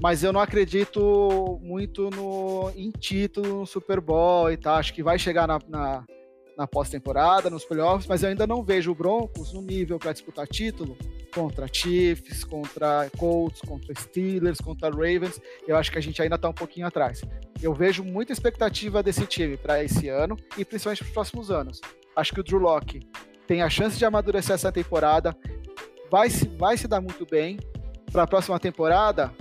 Mas eu não acredito muito no, em título no Super Bowl e tal. Acho que vai chegar na, na, na pós-temporada, nos playoffs, mas eu ainda não vejo o Broncos no nível para disputar título contra Chiefs, contra Colts, contra Steelers, contra Ravens. Eu acho que a gente ainda está um pouquinho atrás. Eu vejo muita expectativa desse time para esse ano e principalmente para os próximos anos. Acho que o Drew Locke tem a chance de amadurecer essa temporada, vai se, vai se dar muito bem. Para a próxima temporada,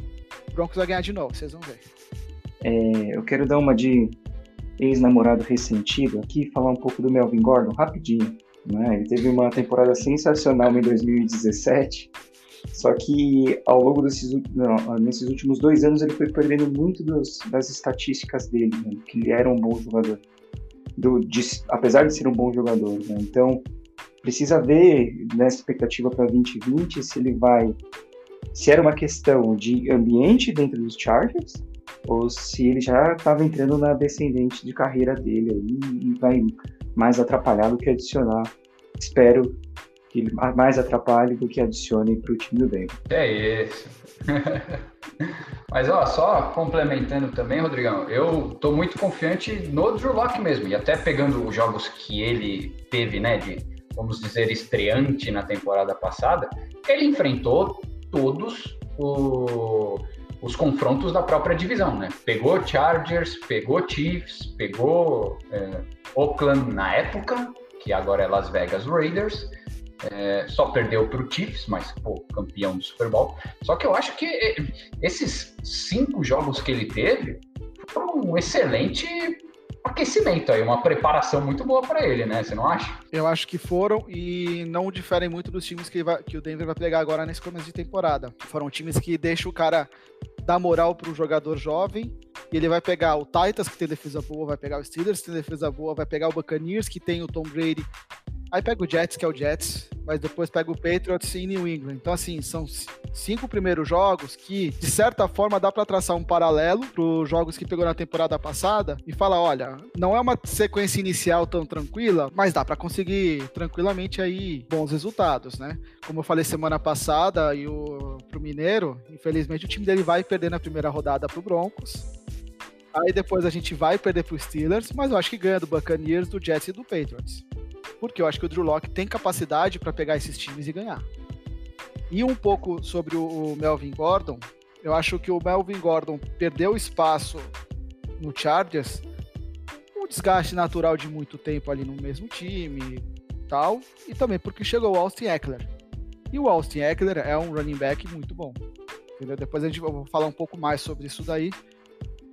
o Broncos vai ganhar de novo, vocês vão ver. É, eu quero dar uma de ex-namorado ressentido aqui, falar um pouco do Melvin Gordon, rapidinho. Né? Ele teve uma temporada sensacional em 2017, só que ao longo desses não, nesses últimos dois anos ele foi perdendo muito dos, das estatísticas dele, né? que ele era um bom jogador, do, de, apesar de ser um bom jogador. Né? Então precisa ver nessa expectativa para 2020 se ele vai, se era uma questão de ambiente dentro dos Chargers ou se ele já estava entrando na descendente de carreira dele aí e vai mais atrapalhar do que adicionar. Espero que ele mais atrapalhe do que adicione para o time do Denver. É isso. [laughs] Mas ó, só complementando também, Rodrigão, eu tô muito confiante no Drew Locke mesmo, e até pegando os jogos que ele teve, né, de, vamos dizer, estreante na temporada passada, ele enfrentou todos o, os confrontos da própria divisão, né? Pegou Chargers, pegou Chiefs, pegou é, Oakland na época, que agora é Las Vegas Raiders, é, só perdeu para o Chiefs, mas pô, campeão do Super Bowl. Só que eu acho que é, esses cinco jogos que ele teve foram um excelente aquecimento aí, uma preparação muito boa para ele, né? Você não acha? Eu acho que foram e não diferem muito dos times que, vai, que o Denver vai pegar agora nesse começo de temporada. Foram times que deixam o cara dar moral para o jogador jovem e ele vai pegar o Titans, que tem defesa boa, vai pegar o Steelers, que tem defesa boa, vai pegar o Buccaneers, que tem o Tom Brady Aí pega o Jets, que é o Jets, mas depois pega o Patriots e New England. Então, assim, são cinco primeiros jogos que, de certa forma, dá para traçar um paralelo para os jogos que pegou na temporada passada e falar: olha, não é uma sequência inicial tão tranquila, mas dá para conseguir tranquilamente aí bons resultados, né? Como eu falei semana passada, e o pro Mineiro, infelizmente o time dele vai perder na primeira rodada pro Broncos. Aí depois a gente vai perder pro Steelers, mas eu acho que ganha do Buccaneers, do Jets e do Patriots porque eu acho que o Drew Locke tem capacidade para pegar esses times e ganhar. E um pouco sobre o Melvin Gordon, eu acho que o Melvin Gordon perdeu espaço no Chargers, um desgaste natural de muito tempo ali no mesmo time, tal, e também porque chegou o Austin Eckler. E o Austin Eckler é um running back muito bom. Entendeu? Depois a gente vai falar um pouco mais sobre isso daí.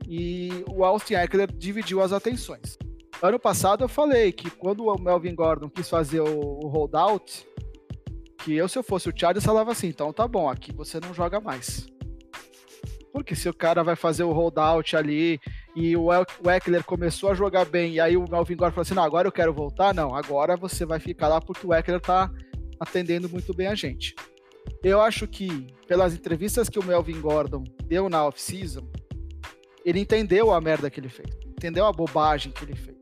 E o Austin Eckler dividiu as atenções. Ano passado eu falei que quando o Melvin Gordon quis fazer o, holdout, que eu, se eu fosse o Chargers, falava assim, então tá bom, aqui você não joga mais. Porque se o cara vai fazer o holdout ali e o Eckler começou a jogar bem e aí o Melvin Gordon falou assim, não, agora eu quero voltar, não, agora você vai ficar lá porque o Eckler tá atendendo muito bem a gente. Eu acho que, pelas entrevistas que o Melvin Gordon deu na off-season, ele entendeu a merda que ele fez, entendeu a bobagem que ele fez.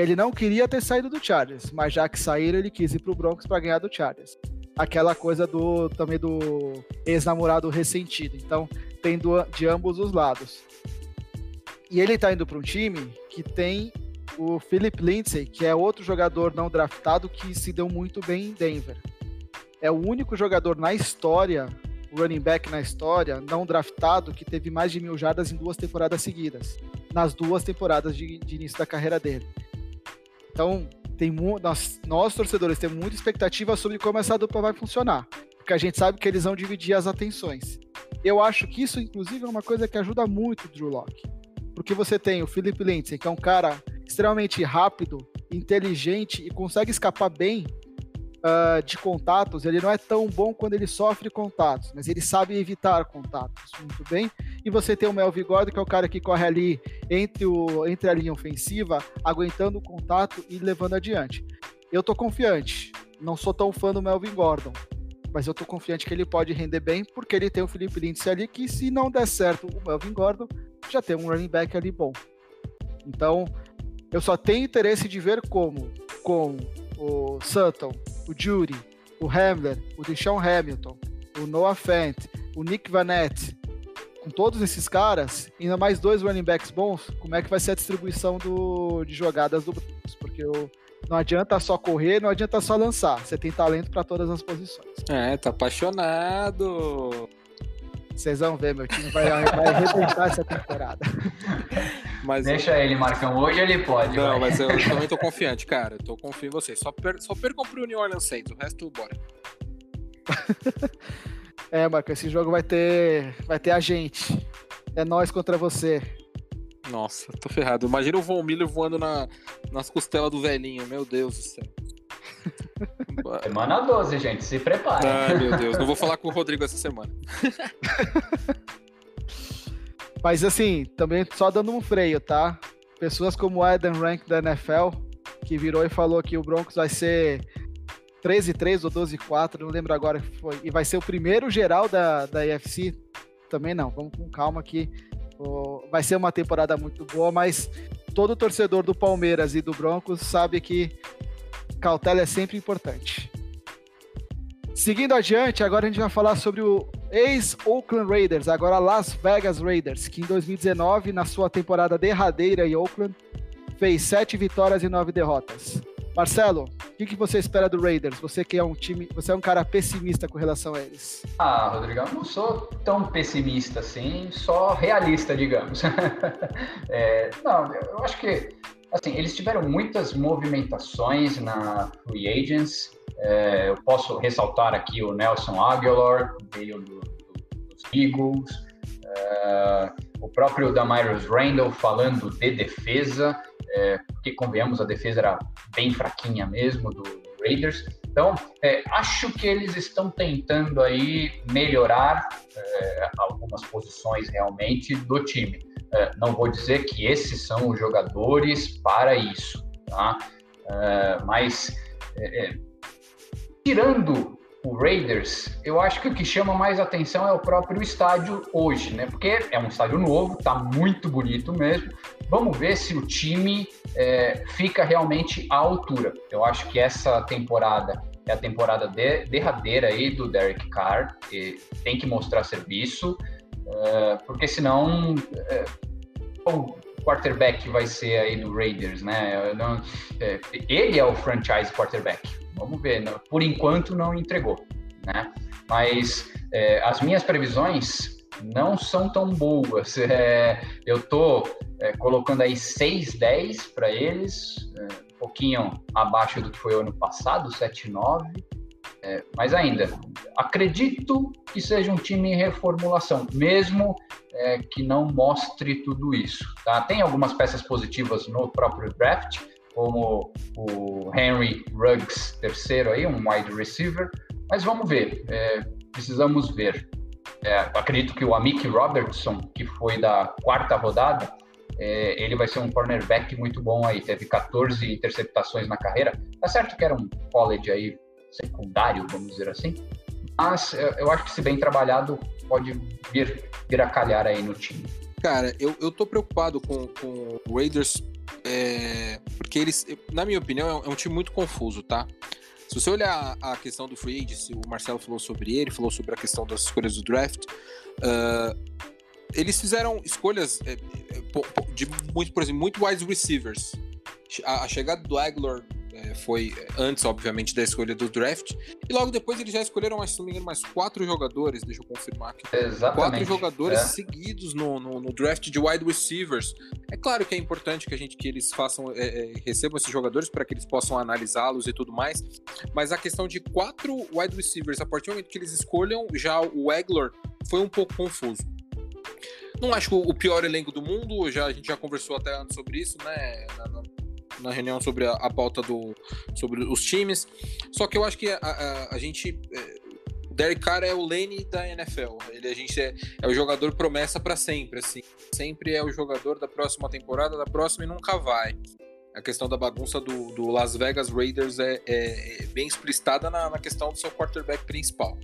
Ele não queria ter saído do Chargers, mas já que saíram, ele quis ir pro Broncos para ganhar do Chargers. Aquela coisa do também do ex-namorado ressentido. Então, tem do, de ambos os lados. E ele tá indo para um time que tem o Philip Lindsay, que é outro jogador não draftado que se deu muito bem em Denver. É o único jogador na história, running back na história, não draftado, que teve mais de mil jardas em duas temporadas seguidas. Nas duas temporadas de, de início da carreira dele. Então, tem nós, nós, torcedores, temos muita expectativa sobre como essa dupla vai funcionar. Porque a gente sabe que eles vão dividir as atenções. Eu acho que isso, inclusive, é uma coisa que ajuda muito o Drew Locke. Porque você tem o Philip Lindsay, que é um cara extremamente rápido, inteligente e consegue escapar bem uh, de contatos, ele não é tão bom quando ele sofre contatos, mas ele sabe evitar contatos muito bem. E você tem o Melvin Gordon, que é o cara que corre ali entre, o, entre a linha ofensiva, aguentando o contato e levando adiante. Eu tô confiante. Não sou tão fã do Melvin Gordon, mas eu tô confiante que ele pode render bem, porque ele tem o Felipe Lindsay ali, que se não der certo o Melvin Gordon, já tem um running back ali bom. Então, eu só tenho interesse de ver como, com o Sutton, o Judy, o Hamler, o Deshaun Hamilton, o Noah Fant, o Nick Vanette, com todos esses caras, ainda mais dois running backs bons, como é que vai ser a distribuição do, de jogadas do Broncos? Porque o, não adianta só correr, não adianta só lançar. Você tem talento para todas as posições. É, tá apaixonado. Vocês vão ver, meu time vai, vai arrebentar essa temporada. Mas Deixa eu... ele, Marcão. Hoje ele pode. Não, vai. mas eu [laughs] também tô confiante, cara. Eu tô confio em vocês. Só, per... só percam pro New Orleans Saints. O resto, bora. [laughs] é, Marcão, esse jogo vai ter, vai ter a gente. É nós contra você. Nossa, tô ferrado. Imagina o Von Miller voando na, nas costelas do velhinho. Meu Deus do céu. [laughs] Semana 12, gente, se prepare. Ai, meu Deus, não vou falar com o Rodrigo essa semana. [laughs] Mas assim, também só dando um freio, tá? Pessoas como o Adam Rank da NFL, que virou e falou que o Broncos vai ser 13-3 ou 12-4, não lembro agora que foi. E vai ser o primeiro geral da, da IFC. Também não, vamos com calma aqui. Vai ser uma temporada muito boa, mas todo torcedor do Palmeiras e do Broncos sabe que cautela é sempre importante. Seguindo adiante, agora a gente vai falar sobre o ex-Oakland Raiders, agora Las Vegas Raiders, que em 2019, na sua temporada derradeira em Oakland, fez sete vitórias e nove derrotas. Marcelo, o que, que, você espera do Raiders? Você que é um time, você é um cara pessimista com relação a eles. Ah, Rodrigão, não sou tão pessimista assim, só realista, digamos. [laughs] é, não, eu acho que assim, eles tiveram muitas movimentações na free agents. É, eu posso ressaltar aqui o Nelson Aguilar, veio do, do, dos Eagles, é, o próprio Damarius Randall falando de defesa é, porque convenhamos, a defesa era bem fraquinha mesmo do Raiders. Então, é, acho que eles estão tentando aí melhorar é, algumas posições realmente do time. É, não vou dizer que esses são os jogadores para isso, tá? É, mas é, tirando o Raiders, eu acho que o que chama mais atenção é o próprio estádio hoje, né? Porque é um estádio novo, tá muito bonito mesmo. Vamos ver se o time é, fica realmente à altura. Eu acho que essa temporada é a temporada de, derradeira aí do Derek Carr, tem que mostrar serviço, é, porque senão é, o quarterback vai ser aí do Raiders, né? Não, é, ele é o franchise quarterback Vamos ver. Por enquanto não entregou, né? Mas é, as minhas previsões não são tão boas. [laughs] É, eu estou é, colocando aí 6, 10 para eles, é, um pouquinho abaixo do que foi o ano passado, 7, 9. É, mas ainda, acredito que seja um time em reformulação, mesmo é, que não mostre tudo isso. Tá? Tem algumas peças positivas no próprio draft, como o Henry Ruggs, terceiro aí, um wide receiver. Mas vamos ver, é, precisamos ver. É, acredito que o Amik Robertson, que foi da quarta rodada, é, ele vai ser um cornerback muito bom aí. Teve 14 interceptações na carreira. Tá certo que era um college aí secundário, vamos dizer assim. Mas eu acho que se bem trabalhado, pode vir, vir a calhar aí no time. Cara, eu, eu tô preocupado com, com o Raiders é, porque eles, na minha opinião, é um, é um, time muito confuso, tá? Se você olhar a questão do free agency, o Marcelo falou sobre ele, falou sobre a questão das escolhas do draft. Uh, eles fizeram escolhas é, é, de muito, por exemplo, muito wide receivers. A, a chegada do Aguilar foi antes, obviamente, da escolha do draft. E logo depois eles já escolheram, se não me engano, mais quatro jogadores, deixa eu confirmar aqui. Exatamente. Quatro jogadores é. seguidos no, no, no, draft de wide receivers. É claro que é importante que a gente que eles façam, é, é recebam esses jogadores para que eles possam analisá-los e tudo mais. Mas a questão de quatro wide receivers, a partir do momento que eles escolham, já o Egler foi um pouco confuso. Não acho que o pior elenco do mundo, já, a gente já conversou até antes sobre isso, né? Na, na reunião sobre a, a pauta do, sobre os times. Só que eu acho que a, a, a gente. É, Derek Carr é o Lane da NFL. Ele, a gente é, é o jogador promessa para sempre, assim. Sempre é o jogador da próxima temporada, da próxima e nunca vai. A questão da bagunça do, do Las Vegas Raiders é, é, é bem explicitada na, na, questão do seu quarterback principal.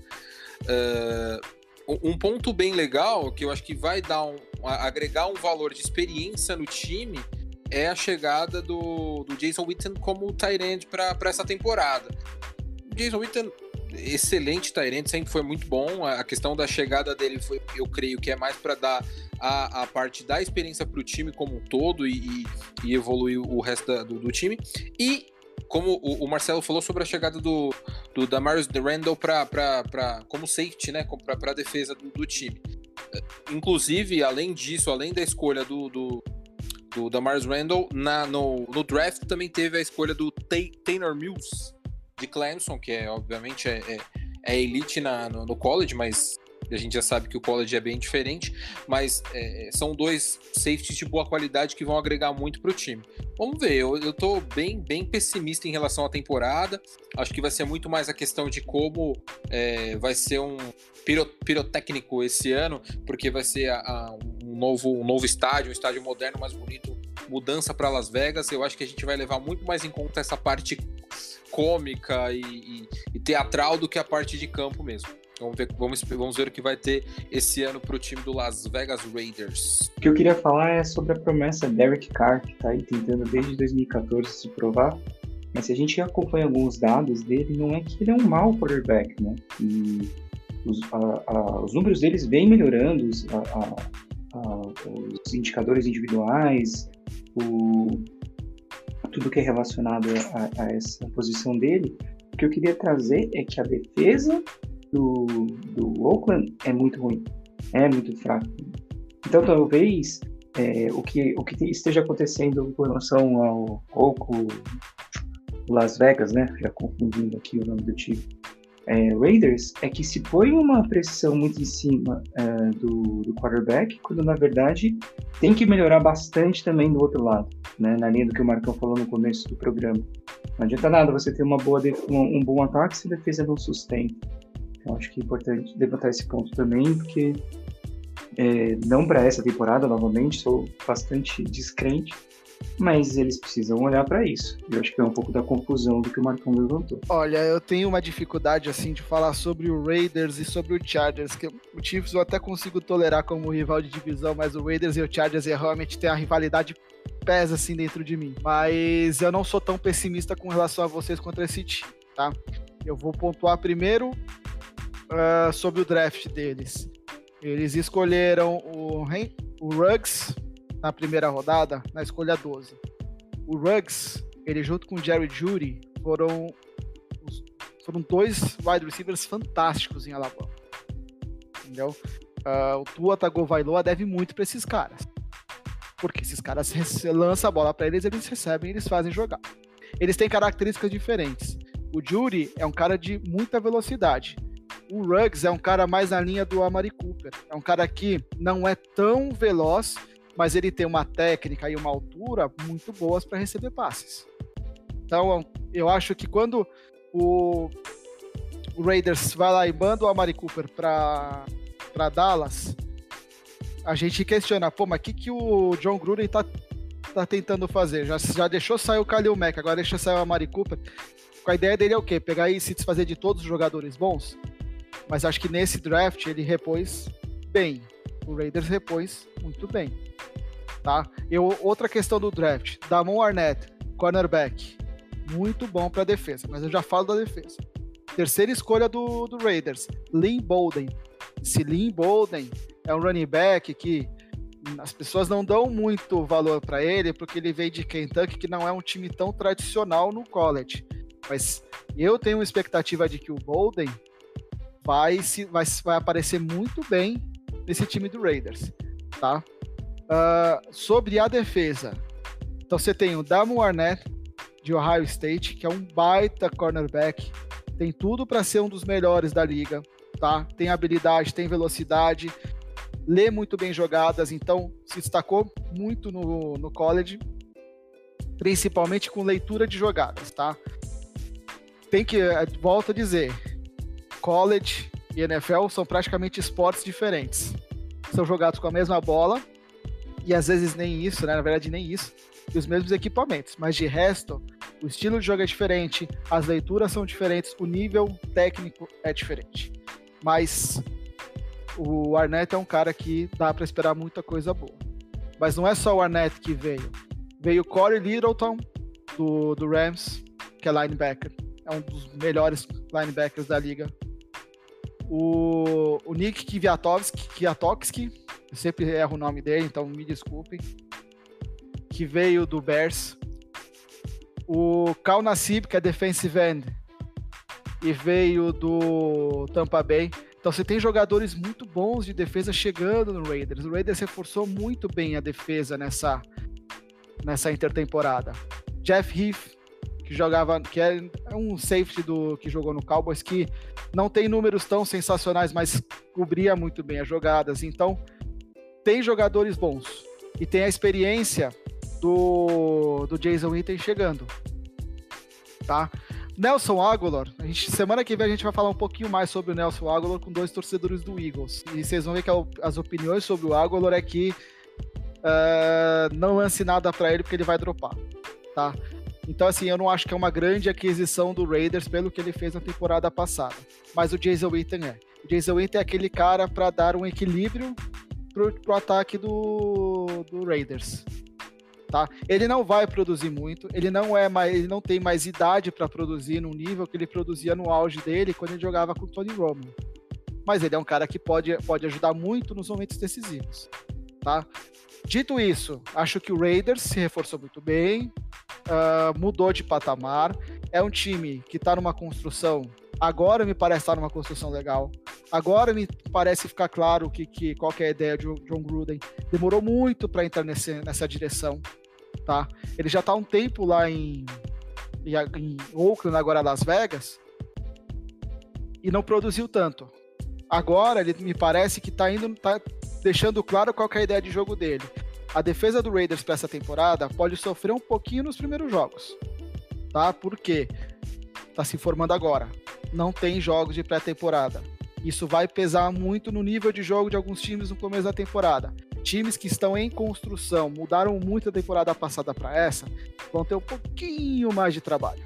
Uh, um ponto bem legal que eu acho que vai dar um, agregar um valor de experiência no time é a chegada do, do Jason Witten como Tyrant para essa temporada. Jason Witten, excelente Tyrant, sempre foi muito bom. A questão da chegada dele foi, eu creio que é mais para dar a, a parte da experiência para o time como um todo e, e evoluir o resto da, do, do, time. E como o, o, Marcelo falou sobre a chegada do, do Damarius Randall para como safety, né, para a defesa do, do, time. Inclusive, além disso, além da escolha do, do do Damars Randall. Na, no, no draft também teve a escolha do Taylor Mills, de Clemson, que é, obviamente, é, é, é elite na, no, no, college, mas a gente já sabe que o college é bem diferente, mas é, são dois safeties de boa qualidade que vão agregar muito para o time. Vamos ver, eu, eu tô bem, bem pessimista em relação à temporada, acho que vai ser muito mais a questão de como é, vai ser um pirotécnico esse ano, porque vai ser a, a, um, novo, um novo estádio, um estádio moderno, mais bonito, mudança para Las Vegas, eu acho que a gente vai levar muito mais em conta essa parte cômica e, e, e teatral do que a parte de campo mesmo. Vamos ver, vamos, vamos ver o que vai ter esse ano para o time do Las Vegas Raiders. O que eu queria falar é sobre a promessa Derek Carr, que está aí tentando desde 2014 se provar. Mas se a gente acompanha alguns dados dele, não é que ele é um mau quarterback, né? E os, a, a, os números deles vêm melhorando, os, a, os indicadores individuais, o, tudo que é relacionado a, a, essa posição dele. O que eu queria trazer é que a defesa do, do Oakland é muito ruim, é muito fraca. Então talvez é, o, que, o que esteja acontecendo com relação ao Oakland, Las Vegas, né? Já confundindo aqui o nome do time. É, Raiders é que se põe uma pressão muito em cima é, do, do, quarterback, quando na verdade tem que melhorar bastante também do outro lado, né? na linha do que o Marcão falou no começo do programa. Não adianta nada você ter uma boa um, um bom ataque se a defesa não sustenta. Então acho que é importante levantar esse ponto também, porque é, não para essa temporada, novamente, sou bastante descrente, mas eles precisam olhar para isso. Eu acho que é um pouco da confusão do que o Marcão levantou. Olha, eu tenho uma dificuldade assim de falar sobre o Raiders e sobre o Chargers, que o Chiefs eu até consigo tolerar como rival de divisão, mas o Raiders e o Chargers realmente tem a rivalidade pesa assim dentro de mim. Mas eu não sou tão pessimista com relação a vocês contra esse time, tá? Eu vou pontuar primeiro uh, sobre o draft deles. Eles escolheram o, o Ruggs na primeira rodada, na escolha 12. O Ruggs, ele junto com o Jerry Judy, foram, foram dois wide receivers fantásticos em Alabama. Entendeu? Uh, o Tua Tagovailoa deve muito para esses caras. Porque esses caras lançam a bola para eles, eles recebem, eles fazem jogar. Eles têm características diferentes. O Judy é um cara de muita velocidade. O Ruggs é um cara mais na linha do Amari Cooper. É um cara que não é tão veloz, mas ele tem uma técnica e uma altura muito boas para receber passes. Então, eu acho que quando o, Raiders vai lá e manda o Amari Cooper para Dallas, a gente questiona, pô, mas o que, que o John Gruden tá, tá tentando fazer? Já, já deixou sair o Khalil Mack, agora deixa sair o Amari Cooper. A ideia dele é o quê? Pegar e se desfazer de todos os jogadores bons? Mas acho que nesse draft ele repôs bem. O Raiders repôs muito bem tá? Outra questão do draft, Damon Arnett, cornerback, muito bom para defesa, mas eu já falo da defesa. Terceira escolha do, do Raiders, Lynn Bolden. Esse Lynn Bolden é um running back que as pessoas não dão muito valor para ele, porque ele veio de Kentucky, que não é um time tão tradicional no college. Mas eu tenho uma expectativa de que o Bolden vai, se, vai, vai aparecer muito bem nesse time do Raiders, tá? Uh, sobre a defesa. Então você tem o Damon Arnett, de Ohio State, que é um baita cornerback. Tem tudo para ser um dos melhores da liga, tá? Tem habilidade, tem velocidade, lê muito bem jogadas, então se destacou muito no, no college, principalmente com leitura de jogadas, tá? Tem que, eh, volto a dizer, college e NFL são praticamente esportes diferentes. São jogados com a mesma bola, e às vezes nem isso, né? Na verdade, nem isso, e os mesmos equipamentos. Mas de resto, o estilo de jogo é diferente, as leituras são diferentes, o nível técnico é diferente. Mas o Arnett é um cara que dá para esperar muita coisa boa. Mas não é só o Arnett que veio. Veio Corey Littleton, do, do Rams, que é linebacker. É um dos melhores linebackers da liga. O, o Nick Kwiatkowski, Kwiatkowski eu sempre erro o nome dele, então me desculpem, que veio do Bears. O Cal Nassib, que é defensive end, e veio do Tampa Bay. Então você tem jogadores muito bons de defesa chegando no Raiders. O Raiders reforçou muito bem a defesa nessa, nessa intertemporada. Jeff Heath, que jogava, que é um safety do que jogou no Cowboys, que não tem números tão sensacionais, mas cobria muito bem as jogadas. Então, tem jogadores bons e tem a experiência do, do Jason Witten chegando. Tá? Nelson Aguilar, a gente, semana que vem a gente vai falar um pouquinho mais sobre o Nelson Aguilar com dois torcedores do Eagles. E vocês vão ver que as opiniões sobre o Aguilar é que uh, não lance nada para ele porque ele vai dropar. Tá? Então, assim, eu não acho que é uma grande aquisição do Raiders pelo que ele fez na temporada passada. Mas o Jason Witten é. O Jason Witten é aquele cara para dar um equilíbrio pro, pro ataque do, do Raiders. Tá? Ele não vai produzir muito, ele não é mais, ele não tem mais idade para produzir no nível que ele produzia no auge dele quando ele jogava com o Tony Romo. Mas ele é um cara que pode, pode ajudar muito nos momentos decisivos, tá? Dito isso, acho que o Raiders se reforçou muito bem, uh, mudou de patamar, é um time que está numa construção Agora me parece estar numa construção legal. Agora me parece ficar claro que, que qual que é a ideia de John Gruden. Demorou muito para entrar nesse, nessa direção, tá? Ele já está há um tempo lá em, em, em Oakland, agora Las Vegas, e não produziu tanto. Agora ele me parece que está indo, tá deixando claro qual é a ideia de jogo dele. A defesa do Raiders para essa temporada pode sofrer um pouquinho nos primeiros jogos, tá? Por quê? Tá se formando agora não tem jogos de pré-temporada. Isso vai pesar muito no nível de jogo de alguns times no começo da temporada. Times que estão em construção, mudaram muito a temporada passada para essa, vão ter um pouquinho mais de trabalho.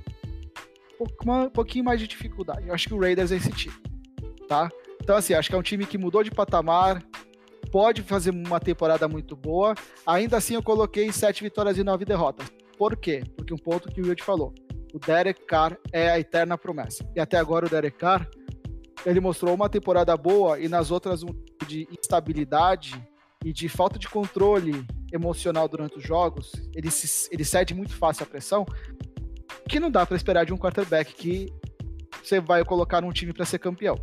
Um pouquinho mais de dificuldade. Eu acho que o Raiders é esse time, tá? Então, assim, acho que é um time que mudou de patamar, pode fazer uma temporada muito boa. Ainda assim, eu coloquei sete vitórias e nove derrotas. Por quê? Porque um ponto que o Will falou o Derek Carr é a eterna promessa. E até agora o Derek Carr, ele mostrou uma temporada boa e nas outras um de instabilidade e de falta de controle emocional durante os jogos, ele, se, ele cede muito fácil à pressão, que não dá para esperar de um quarterback que você vai colocar num time para ser campeão.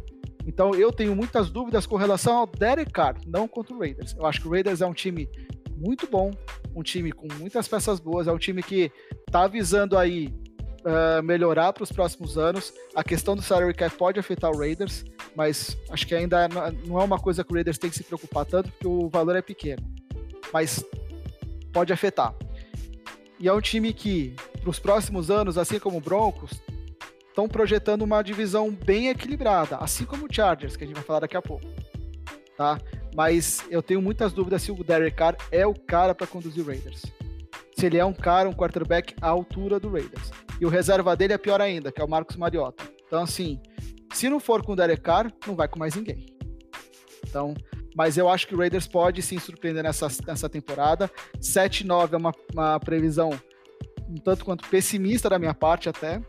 Então eu tenho muitas dúvidas com relação ao Derek Carr, não contra o Raiders. Eu acho que o Raiders é um time muito bom, um time com muitas peças boas, é um time que está visando aí uh, melhorar para os próximos anos. A questão do salary cap pode afetar o Raiders, mas acho que ainda não é uma coisa que o Raiders tem que se preocupar tanto, porque o valor é pequeno. Mas pode afetar. E é um time que, para os próximos anos, assim como o Broncos, estão projetando uma divisão bem equilibrada, assim como o Chargers, que a gente vai falar daqui a pouco. Tá? Mas eu tenho muitas dúvidas se o Derek Carr é o cara para conduzir o Raiders. Se ele é um cara, um quarterback à altura do Raiders. E o reserva dele é pior ainda, que é o Marcos Mariota. Então, assim, se não for com o Derek Carr, não vai com mais ninguém. Então, mas eu acho que o Raiders pode sim surpreender nessa, nessa temporada. 7-9 é uma, uma previsão um tanto quanto pessimista da minha parte até,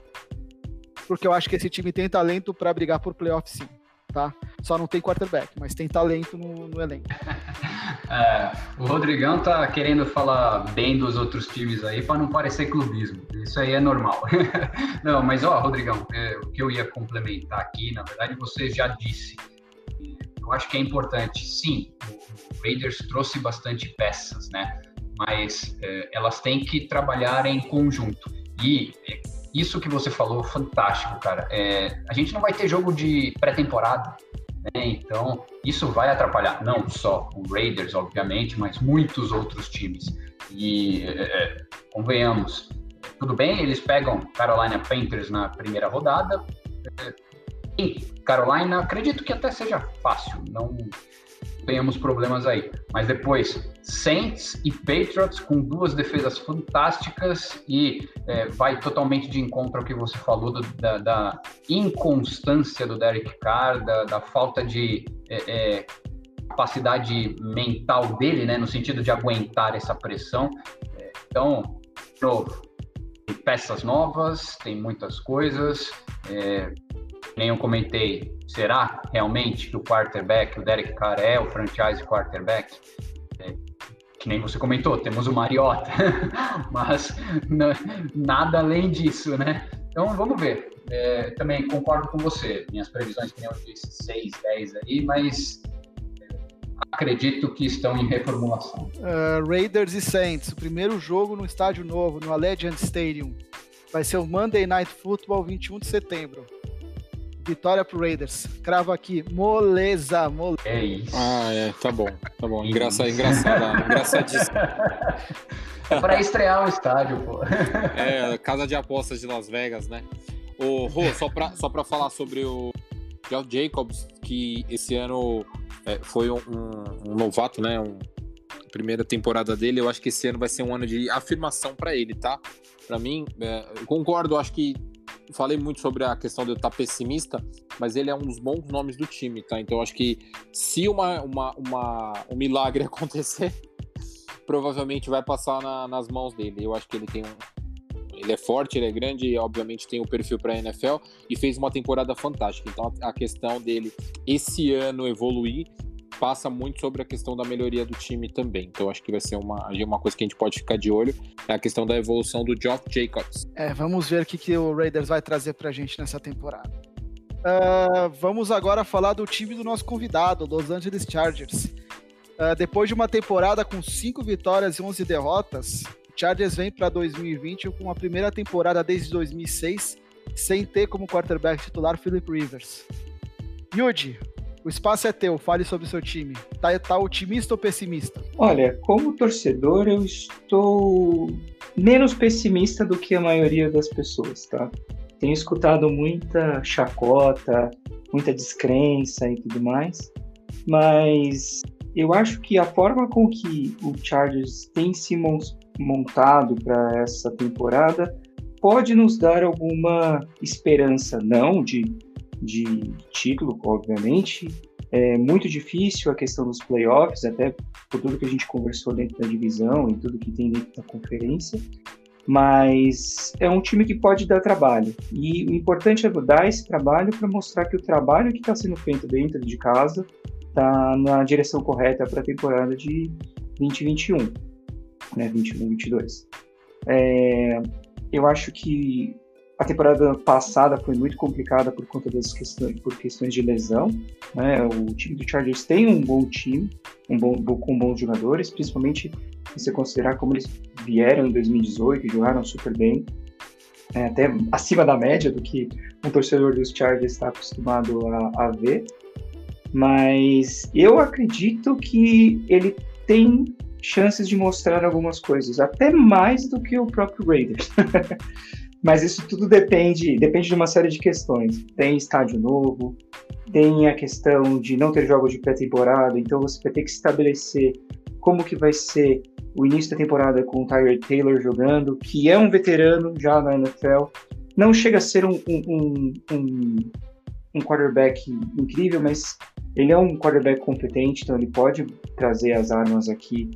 porque eu acho que esse time tem talento para brigar por playoff sim, tá? Só não tem quarterback, mas tem talento no, no elenco. [laughs] É, o Rodrigão tá querendo falar bem dos outros times aí para não parecer clubismo. Isso aí é normal. [laughs] não, mas ó, Rodrigão, é, o que eu ia complementar aqui, na verdade, você já disse. Eu acho que é importante. Sim, o Raiders trouxe bastante peças, né? Mas é, elas têm que trabalhar em conjunto. E é, isso que você falou, fantástico, cara. É, a gente não vai ter jogo de pré-temporada né? Então, isso vai atrapalhar não só o Raiders, obviamente, mas muitos outros times. E, é, é convenhamos, tudo bem, eles pegam Carolina Panthers na primeira rodada. É, em Carolina, acredito que até seja fácil, não tenhamos problemas aí. Mas depois, Saints e Patriots com duas defesas fantásticas e é, vai totalmente de encontro ao que você falou do, da, da, inconstância do Derek Carr, da, da falta de é, é, capacidade mental dele, né, no sentido de aguentar essa pressão. É, então, novo, tem peças novas, tem muitas coisas. Nem eu comentei, será realmente que o quarterback, o Derek Carr é o franchise quarterback? É, que nem você comentou, temos o Mariota, [laughs] mas nada além disso, né? Então vamos ver. É, também concordo com você, minhas previsões que nem eu disse, 6, 10 aí, mas é, acredito que estão em reformulação. Uh, Raiders e Saints, o primeiro jogo no estádio novo, no Allegiant Stadium. Vai ser o Monday Night Football 21 de setembro. Vitória pro Raiders. Cravo aqui, moleza, moleza. É isso. Ah, é, tá bom, tá bom. Engraçado, engraçado, engraçadíssimo. É [laughs] pra estrear o estádio, pô. É, casa de apostas de Las Vegas, né? Ô, Rô, só pra, só pra falar sobre o Josh Jacobs, que esse ano é, foi um, um, um, novato, né? Um, primeira temporada dele, eu acho que esse ano vai ser um ano de afirmação para ele, tá? Para mim, é, concordo, acho que falei muito sobre a questão de eu estar pessimista, mas ele é um dos bons nomes do time, tá? Então acho que se uma, uma, uma um milagre [laughs] acontecer, provavelmente vai passar na, nas mãos dele. Eu acho que ele tem um. Ele é forte, ele é grande obviamente, tem o um perfil para a NFL e fez uma temporada fantástica. Então, a questão dele esse ano evoluir passa muito sobre a questão da melhoria do time também. Então acho que vai ser uma, uma coisa que a gente pode ficar de olho, é a questão da evolução do Josh Jacobs. É, vamos ver o que, que o Raiders vai trazer pra gente nessa temporada. Uh, vamos agora falar do time do nosso convidado, Los Angeles Chargers. Uh, depois de uma temporada com cinco vitórias e 11 derrotas, o Chargers vem para 2020 com a primeira temporada desde 2006 sem ter como quarterback titular Philip Rivers. Yuji, o espaço é teu, fale sobre o seu time. Tá, tá otimista ou pessimista? Olha, como torcedor, eu estou menos pessimista do que a maioria das pessoas, tá? Tenho escutado muita chacota, muita descrença e tudo mais, mas eu acho que a forma com que o Chargers tem se montado para essa temporada pode nos dar alguma esperança, não de de título, obviamente. É muito difícil a questão dos playoffs, até por tudo que a gente conversou dentro da divisão e tudo que tem dentro da conferência. Mas é um time que pode dar trabalho. E o importante é dar esse trabalho para mostrar que o trabalho que está sendo feito dentro de casa está na direção correta para a temporada de 2021, né, 21, 22. É, eu acho que a temporada passada foi muito complicada por conta das questões, por questões de lesão. Né? O time do Chargers tem um bom time, um bom, com bons jogadores, principalmente se você considerar como eles vieram em 2018 e jogaram super bem, é, até acima da média do que um torcedor dos Chargers está acostumado a, a ver. Mas eu acredito que ele tem chances de mostrar algumas coisas, até mais do que o próprio Raiders. [laughs] Mas isso tudo depende, depende de uma série de questões. Tem estádio novo, tem a questão de não ter jogos de pré-temporada, então você vai ter que estabelecer como que vai ser o início da temporada com o Tyler Taylor jogando, que é um veterano já na NFL. Não chega a ser um, um, um, um quarterback incrível, mas ele é um quarterback competente, então ele pode trazer as armas aqui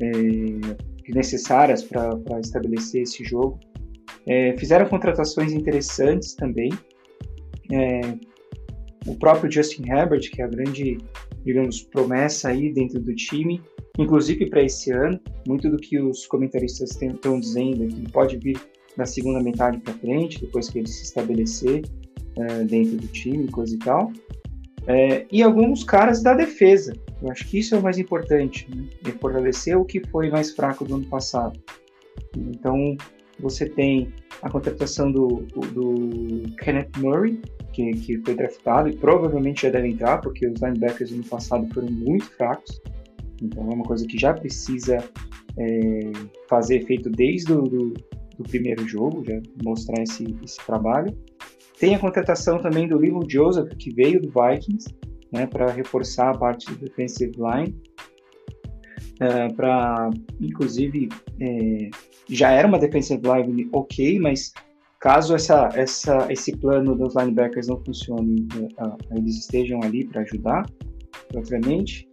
é, necessárias para estabelecer esse jogo. É, fizeram contratações interessantes também. É, o próprio Justin Herbert, que é a grande, digamos, promessa aí dentro do time, inclusive para esse ano. Muito do que os comentaristas estão dizendo é que ele pode vir na segunda metade para frente, depois que ele se estabelecer é, dentro do time, coisa e tal. É, e alguns caras da defesa. Eu acho que isso é o mais importante, né? fortalecer o que foi mais fraco do ano passado. Então, você tem a contratação do, do Kenneth Murray, que, que foi draftado e provavelmente já deve entrar, porque os linebackers no passado foram muito fracos. Então é uma coisa que já precisa é, fazer efeito desde o do, do, primeiro jogo, já mostrar esse, esse trabalho. Tem a contratação também do Lilo Joseph, que veio do Vikings, né, para reforçar a parte do defensive line. Uh, para inclusive é, já era uma defensive line ok, mas caso essa, essa, esse plano dos linebackers não funcione, uh, eles estejam ali para ajudar, obviamente.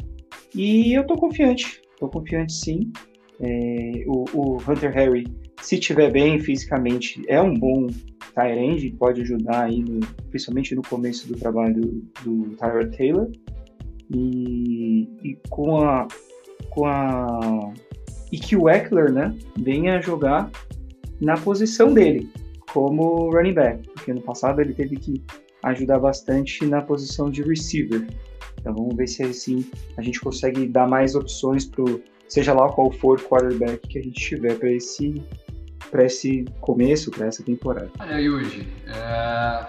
E eu tô confiante, tô confiante sim. É, o, o, Hunter Harry, se estiver bem fisicamente, é um bom tight pode ajudar aí, no, principalmente no começo do trabalho do, do Tyler Taylor. E, e com a com a e que o Eckler, né, venha jogar na posição dele, como running back, porque no passado ele teve que ajudar bastante na posição de receiver. Então vamos ver se assim a gente consegue dar mais opções pro seja lá qual for o quarterback que a gente tiver para esse para esse começo, para essa temporada? Olha, Yuji, é,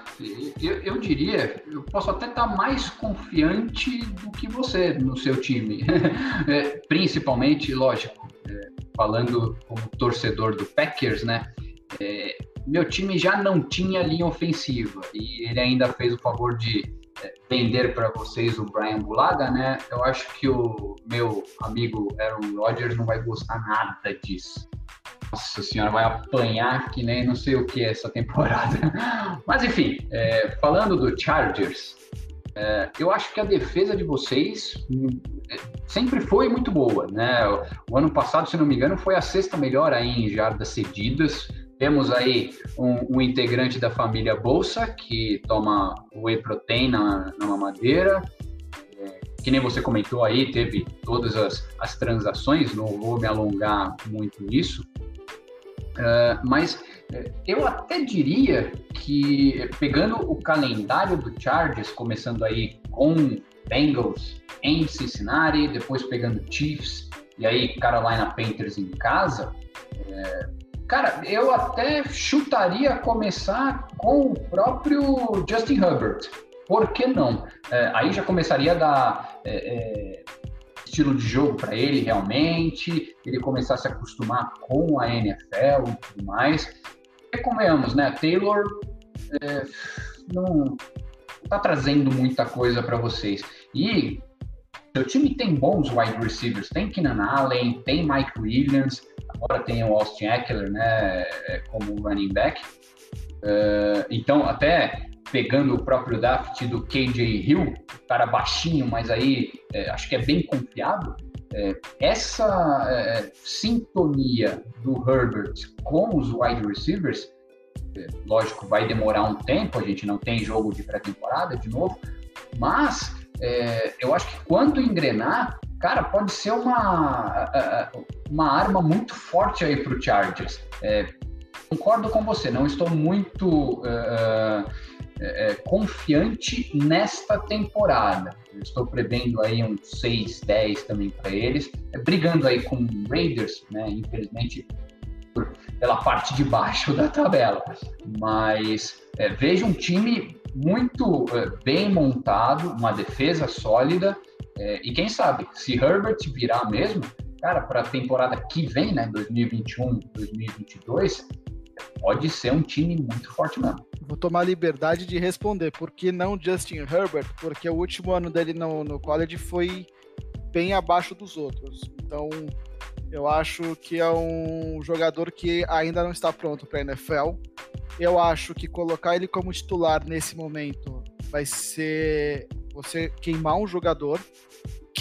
eu, eu, diria, eu posso até estar mais confiante do que você no seu time. [laughs] é, principalmente, lógico, é, falando como torcedor do Packers, né? É, meu time já não tinha linha ofensiva e ele ainda fez o favor de é, vender para vocês o Brian Bulaga, né? Eu acho que o meu amigo Aaron Rodgers não vai gostar nada disso. Nossa senhora, vai apanhar que nem não sei o que essa temporada. [laughs] Mas enfim, é, falando do Chargers, é, eu acho que a defesa de vocês é, sempre foi muito boa, né? O, o ano passado, se não me engano, foi a sexta melhor aí em jardas cedidas. Temos aí um, um, integrante da família Bolsa, que toma whey protein na, na mamadeira. É, que nem você comentou aí, teve todas as, as transações, não vou me alongar muito nisso. Uh, mas é, eu até diria que, pegando o calendário do Chargers, começando aí com Bengals em Cincinnati, depois pegando Chiefs e aí Carolina Panthers em casa, é, Cara, eu até chutaria começar com o próprio Justin Herbert. Por que não? É, aí já começaria a dar é, estilo de jogo para ele realmente, ele começar a se acostumar com a NFL e tudo mais. E convenhamos, né? Taylor é, não está trazendo muita coisa para vocês. E seu time tem bons wide receivers, tem Keenan Allen, tem Mike Williams, agora tem o Austin Eckler, né, é, como running back. Uh, então, até pegando o próprio draft do KJ Hill, cara baixinho, mas aí é, acho que é bem confiável. É, essa é, sintonia do Herbert com os wide receivers, é, lógico, vai demorar um tempo, a gente não tem jogo de pré-temporada de novo, mas é, eu acho que quando engrenar, cara, pode ser uma, uma arma muito forte aí para o Chargers. É, concordo com você, não estou muito uh, uh, confiante nesta temporada. estou prevendo aí uns 6, 10 também para eles, brigando aí com Raiders, né? Infelizmente por, pela parte de baixo [laughs] da tabela. Mas é, vejo um time muito bem montado, uma defesa sólida é, e quem sabe, se Herbert virar mesmo, cara, para a temporada que vem, né, 2021, 2022, pode ser um time muito forte mesmo. Vou tomar liberdade de responder, por que não Justin Herbert? Porque o último ano dele no, no college foi bem abaixo dos outros. Então, eu acho que é um jogador que ainda não está pronto para a NFL. Eu acho que colocar ele como titular nesse momento vai ser você queimar um jogador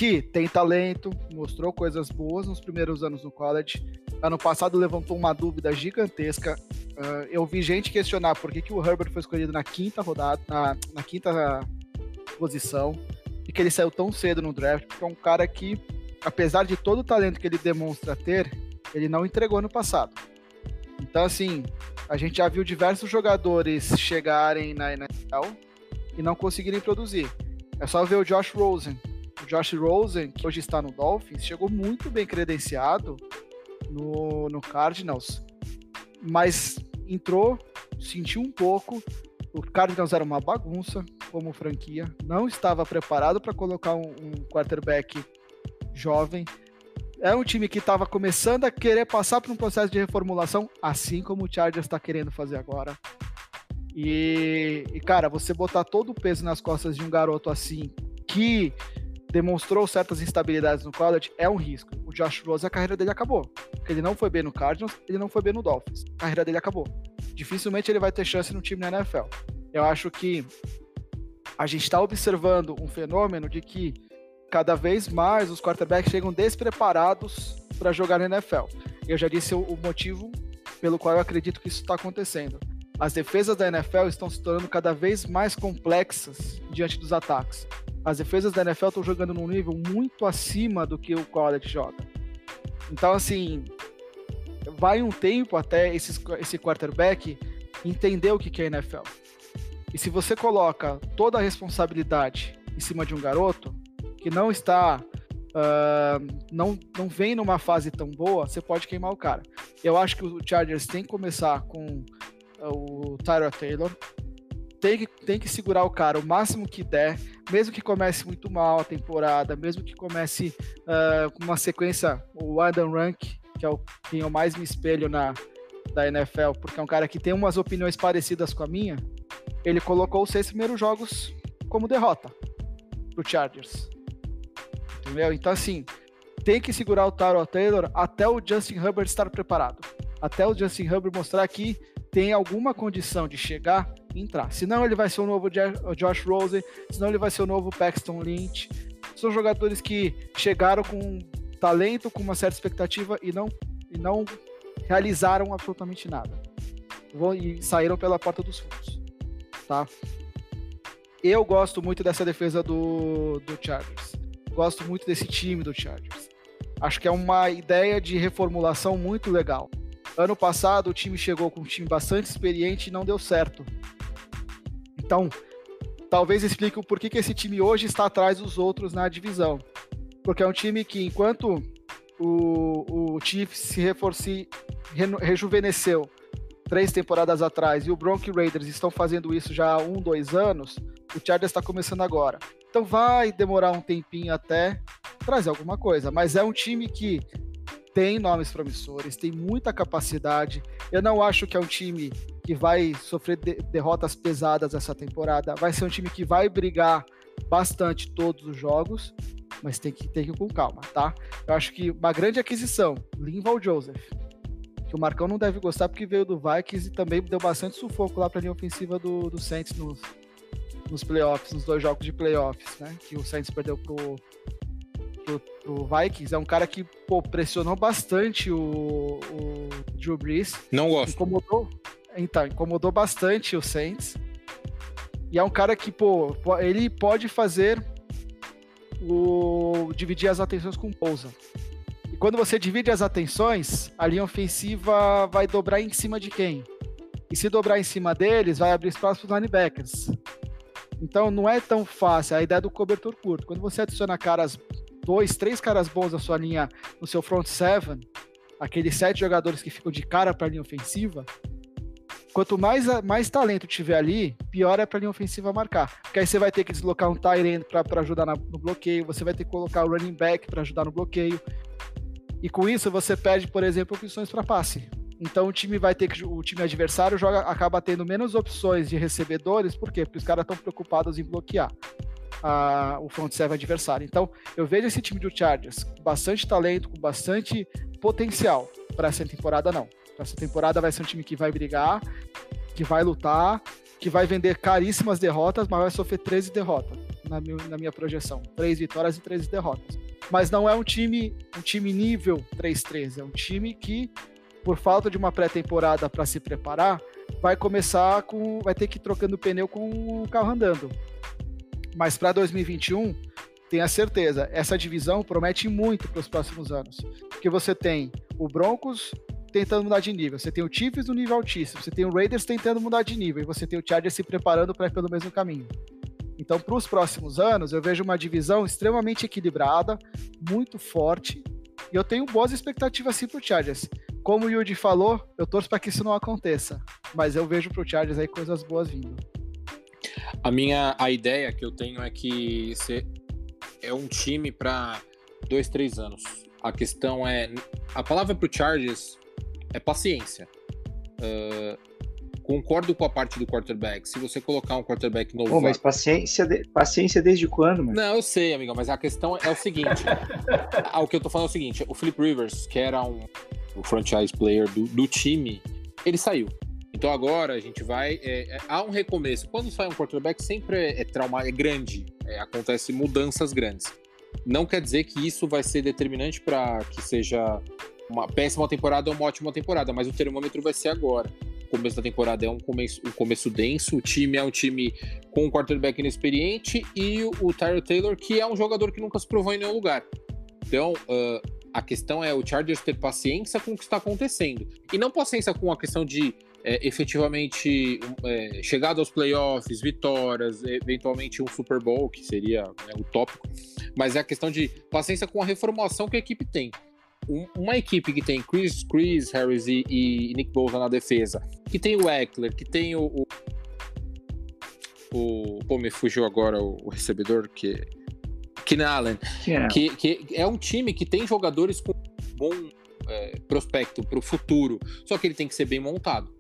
que tem talento, mostrou coisas boas nos primeiros anos no college. Ano passado levantou uma dúvida gigantesca. Uh, eu vi gente questionar por que, que o Herbert foi escolhido na quinta rodada, na, na quinta posição, e que ele saiu tão cedo no draft, porque é um cara que, apesar de todo o talento que ele demonstra ter, ele não entregou no passado. Então, assim, a gente já viu diversos jogadores chegarem na NFL e não conseguirem produzir. É só ver o Josh Rosen. Josh Rosen, que hoje está no Dolphins, chegou muito bem credenciado no, no Cardinals, mas entrou, sentiu um pouco. O Cardinals era uma bagunça como franquia, não estava preparado para colocar um, um quarterback jovem. É um time que estava começando a querer passar por um processo de reformulação, assim como o Chargers está querendo fazer agora. E, e, cara, você botar todo o peso nas costas de um garoto assim, que demonstrou certas instabilidades no college, é um risco. O Josh Rose, a carreira dele acabou. Porque ele não foi bem no Cardinals, ele não foi bem no Dolphins. A carreira dele acabou. Dificilmente ele vai ter chance no time na NFL. Eu acho que a gente está observando um fenômeno de que cada vez mais os quarterbacks chegam despreparados para jogar na NFL. Eu já disse o motivo pelo qual eu acredito que isso está acontecendo as defesas da NFL estão se tornando cada vez mais complexas diante dos ataques. As defesas da NFL estão jogando num nível muito acima do que o college joga. Então, assim, vai um tempo até esse, esse quarterback entender o que é NFL. E se você coloca toda a responsabilidade em cima de um garoto que não está, uh, não, não vem numa fase tão boa, você pode queimar o cara. Eu acho que o Chargers tem que começar com o Tyra Taylor. Tem que, tem que segurar o cara o máximo que der, mesmo que comece muito mal a temporada, mesmo que comece uh, com uma sequência, o Adam Rank, que é o quem eu mais me espelho na da NFL, porque é um cara que tem umas opiniões parecidas com a minha. Ele colocou os seis primeiros jogos como derrota pro Chargers. Entendeu? Então, assim, tem que segurar o Tyrell Taylor até o Justin Herbert estar preparado. Até o Justin Herbert mostrar que tem alguma condição de chegar entrar. Senão ele vai ser o novo Josh Rosen, senão ele vai ser o novo Paxton Lynch. São jogadores que chegaram com talento, com uma certa expectativa e não, e não realizaram absolutamente nada. E saíram pela porta dos fundos. Tá? Eu gosto muito dessa defesa do, do Chargers. Gosto muito desse time do Chargers. Acho que é uma ideia de reformulação muito legal. Ano passado o time chegou com um time bastante experiente e não deu certo. Então, talvez explique o porquê que esse time hoje está atrás dos outros na divisão. Porque é um time que, enquanto o, o Chiefs se reforce, rejuvenesceu três temporadas atrás e o Broncos Raiders estão fazendo isso já há um, dois anos, o Chargers está começando agora. Então vai demorar um tempinho até trazer alguma coisa, mas é um time que tem nomes promissores, tem muita capacidade. Eu não acho que é um time que vai sofrer de derrotas pesadas essa temporada. Vai ser um time que vai brigar bastante todos os jogos, mas tem que ter que ir com calma, tá? Eu acho que uma grande aquisição, Linval Joseph, que o Marcão não deve gostar porque veio do Vikings e também deu bastante sufoco lá para a linha ofensiva do, do Saints nos, nos playoffs, nos dois jogos de playoffs, né? Que o Saints perdeu pro, pro, pro Vikings. É um cara que pô, pressionou bastante o, o Drew Brees. Não gosto. Incomodou, então, incomodou bastante o Saints. E é um cara que, pô, ele pode fazer o dividir as atenções com o Pousa. E quando você divide as atenções, a linha ofensiva vai dobrar em cima de quem? E se dobrar em cima deles, vai abrir espaço para os linebackers. Então não é tão fácil a ideia do cobertor curto. Quando você adiciona caras, dois, três caras bons na sua linha, no seu front seven, aqueles sete jogadores que ficam de cara para a linha ofensiva, Quanto mais, mais talento tiver ali, pior é para a linha ofensiva marcar. Porque aí você vai ter que deslocar um tight para ajudar na, no bloqueio, você vai ter que colocar o running back para ajudar no bloqueio. E com isso você perde, por exemplo, opções para passe. Então o time vai ter que o time adversário joga acaba tendo menos opções de recebedores, por quê? Porque os caras estão preocupados em bloquear a, o front seven adversário. Então eu vejo esse time do Chargers com bastante talento, com bastante potencial para essa temporada não. Essa temporada vai ser um time que vai brigar, que vai lutar, que vai vender caríssimas derrotas, mas vai sofrer 13 derrotas na minha, na minha projeção. Três vitórias e 13 derrotas. Mas não é um time, um time nível 3-3, é um time que, por falta de uma pré-temporada para se preparar, vai começar com. vai ter que ir trocando pneu com o carro andando. Mas para 2021, tenha certeza, essa divisão promete muito para os próximos anos. Porque você tem o Broncos tentando mudar de nível, você tem o Chiefs no nível altíssimo, você tem o Raiders tentando mudar de nível, e você tem o Chargers se preparando para ir pelo mesmo caminho. Então, para os próximos anos, eu vejo uma divisão extremamente equilibrada, muito forte, e eu tenho boas expectativas sim para o Chargers. Como o Yuji falou, eu torço para que isso não aconteça, mas eu vejo para o Chargers aí coisas boas vindo. A minha a ideia que eu tenho é que você é um time para dois, três anos. A questão é a palavra para o Chargers é paciência. Uh, concordo com a parte do quarterback. Se você colocar um quarterback novo. Pô, mas paciência, de... paciência desde quando, mano? Não, eu sei, amigo, mas a questão é o seguinte: [laughs] o que eu tô falando é o seguinte: o Philip Rivers, que era um, o franchise player do, do time, ele saiu. Então agora a gente vai. É, é, há um recomeço. Quando sai um quarterback, sempre é, é trauma, é grande. É, acontece mudanças grandes. Não quer dizer que isso vai ser determinante para que seja uma péssima temporada ou uma ótima temporada, mas o termômetro vai ser agora. O começo da temporada é um começo, um começo denso, o time é um time com um quarterback inexperiente e o, o Tyler Taylor, que é um jogador que nunca se provou em nenhum lugar. Então, uh, a questão é o Chargers ter paciência com o que está acontecendo. E não paciência com a questão de é, efetivamente é, chegada aos playoffs, vitórias, eventualmente um Super Bowl, que seria né, utópico, mas é a questão de paciência com a reformulação que a equipe tem um, uma equipe que tem Chris, Chris Harris e, e Nick Bosa na defesa, que tem o Eckler, que tem o, o, o pô, me fugiu agora o, o recebedor que Keenan Allen, yeah. que, que é um time que tem jogadores com bom é, prospecto para o futuro, só que ele tem que ser bem montado.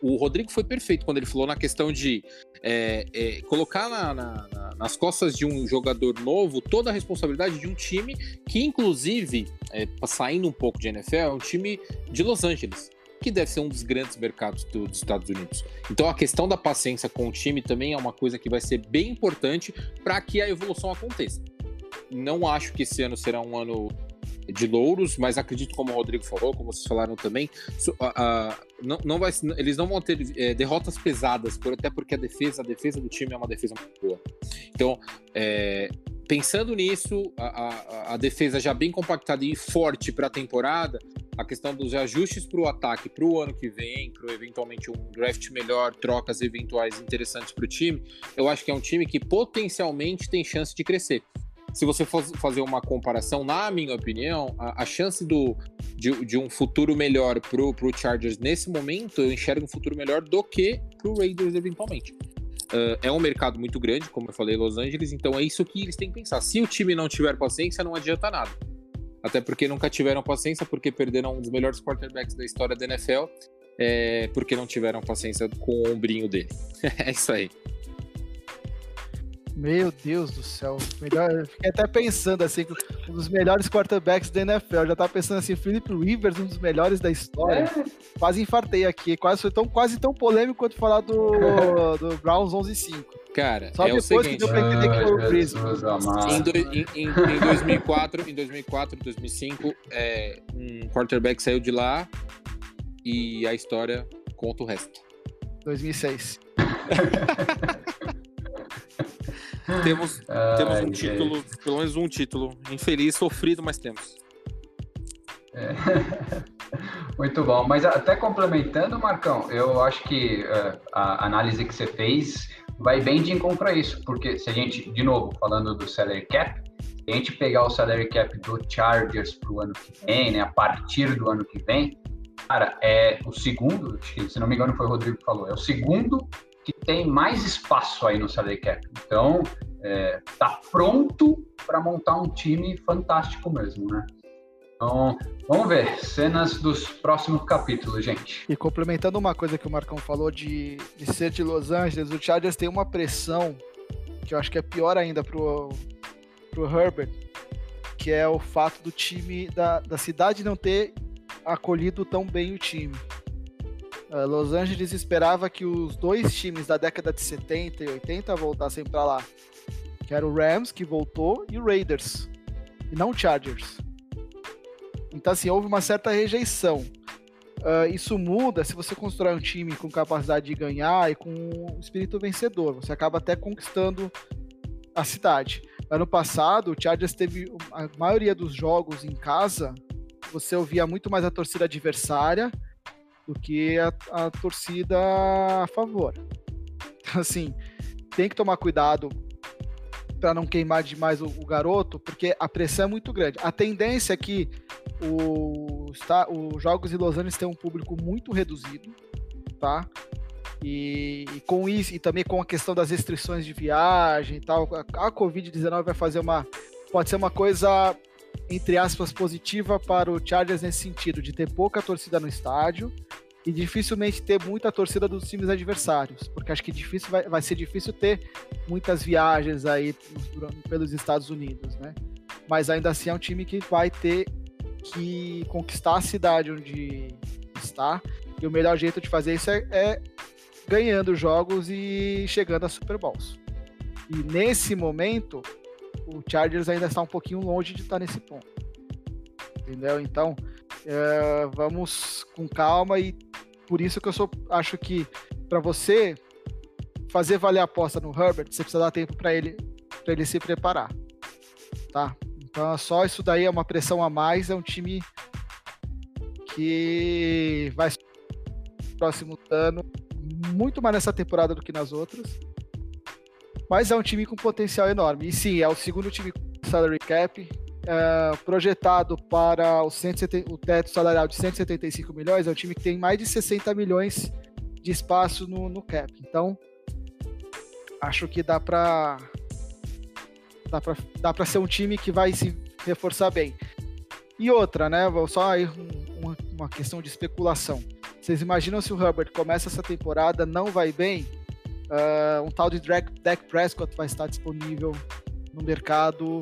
O Rodrigo foi perfeito quando ele falou na questão de é, é, colocar na, na, na, nas costas de um jogador novo toda a responsabilidade de um time que, inclusive, é, saindo um pouco de NFL, é um time de Los Angeles, que deve ser um dos grandes mercados do, dos Estados Unidos. Então, a questão da paciência com o time também é uma coisa que vai ser bem importante para que a evolução aconteça. Não acho que esse ano será um ano de louros, mas acredito, como o Rodrigo falou, como vocês falaram também, não, não vai, eles não vão ter é, derrotas pesadas, por, até porque a defesa, a defesa do time é uma defesa muito boa. Então, é, pensando nisso, a, a, a, defesa já bem compactada e forte para a temporada, a questão dos ajustes para o ataque para o ano que vem, para eventualmente um draft melhor, trocas eventuais interessantes para o time, eu acho que é um time que potencialmente tem chance de crescer se você for fazer uma comparação, na minha opinião, a, a chance do, de, de, um futuro melhor pro, pro Chargers nesse momento, eu enxergo um futuro melhor do que pro Raiders eventualmente. Uh, é um mercado muito grande, como eu falei, Los Angeles, então é isso que eles têm que pensar. Se o time não tiver paciência, não adianta nada. Até porque nunca tiveram paciência, porque perderam um dos melhores quarterbacks da história da NFL, é, porque não tiveram paciência com o ombrinho dele. [laughs] é isso aí. Meu Deus do céu. Melhor, eu fiquei até pensando assim, um dos melhores quarterbacks da NFL. Eu já tava pensando assim, Philip Rivers, um dos melhores da história. É. Quase infartei aqui. Quase foi tão, quase tão polêmico quanto falar do, [laughs] do Browns 11-5. Cara, Só é depois o seguinte, que deu pra entender que foi o Chris. Em, do, em, em, em, 2004, em 2004, 2005, é, um quarterback saiu de lá e a história conta o resto. 2006. [laughs] Temos, ah, temos um título, é. pelo menos um título. Infeliz, sofrido, mas temos. É. [laughs] Muito bom. Mas até complementando, Marcão, eu acho que uh, a análise que você fez vai bem de encontro a isso, porque se a gente, de novo, falando do salary cap, se a gente pegar o salary cap do Chargers para o ano que vem, né, a partir do ano que vem, cara, é o segundo, se não me engano foi o Rodrigo que falou, é o segundo que tem mais espaço aí no salary cap. Então, é, tá pronto para montar um time fantástico mesmo, né? Então, vamos ver cenas dos próximos capítulos, gente. E complementando uma coisa que o Marcão falou de, de ser de Los Angeles, o Chargers tem uma pressão que eu acho que é pior ainda pro, pro Herbert, que é o fato do time, da, da cidade não ter acolhido tão bem o time. Uh, Los Angeles esperava que os dois times da década de 70 e 80 voltassem para lá, que era o Rams, que voltou, e o Raiders, e não o Chargers. Então, assim, houve uma certa rejeição. Uh, isso muda se você constrói um time com capacidade de ganhar e com um espírito vencedor. Você acaba até conquistando a cidade. Ano passado, o Chargers teve a maioria dos jogos em casa. Você ouvia muito mais a torcida adversária do que a, a torcida a favor. Então, assim, tem que tomar cuidado para não queimar demais o, o, garoto, porque a pressão é muito grande. A tendência é que o, está, os jogos em Los Angeles têm um público muito reduzido, tá? E, e, com isso, e também com a questão das restrições de viagem e tal, a, a Covid-19 vai fazer uma. Pode ser uma coisa, entre aspas, positiva para o Chargers nesse sentido, de ter pouca torcida no estádio e dificilmente ter muita torcida dos times adversários, porque acho que difícil vai, vai ser difícil ter muitas viagens aí pelos Estados Unidos, né? Mas ainda assim é um time que vai ter que conquistar a cidade onde está, e o melhor jeito de fazer isso é, é ganhando jogos e chegando a Super Bowls. E nesse momento, o Chargers ainda está um pouquinho longe de estar nesse ponto. Entendeu? Então, é, vamos com calma e por isso que eu sou, acho que para você fazer valer a aposta no Herbert, você precisa dar tempo para ele, para ele se preparar, tá? Então é só isso daí é uma pressão a mais, é um time que vai próximo ano muito mais nessa temporada do que nas outras. Mas é um time com potencial enorme. E sim, é o segundo time com salary cap. uh, projetado para o, 170, o teto salarial de 175 milhões, é um time que tem mais de 60 milhões de espaço no, no cap. Então, acho que dá para dá para dá ser um time que vai se reforçar bem. E outra, né? Só aí uma, uma questão de especulação. Vocês imaginam se o Herbert começa essa temporada, não vai bem? Uh, um tal de Dak Prescott vai estar disponível no mercado,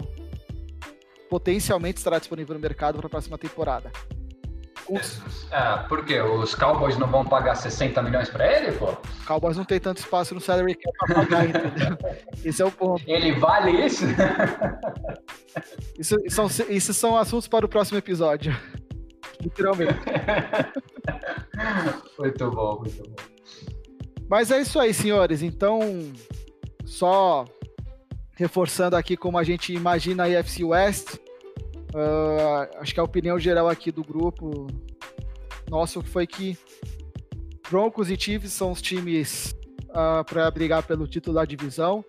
potencialmente estará disponível no mercado para a próxima temporada. É, por quê? Os Cowboys não vão pagar 60 milhões para ele, pô? Cowboys não tem tanto espaço no salary cap para pagar, entendeu? [laughs] Esse é o ponto. Ele vale isso? isso, são, isso são assuntos para o próximo episódio. Literalmente. [laughs] muito bom, muito bom. Mas é isso aí, senhores. Então, só reforçando aqui como a gente imagina a IFC West. Uh, acho que a opinião geral aqui do grupo nosso foi que Broncos e Chiefs são os times uh, ah, para brigar pelo título da divisão.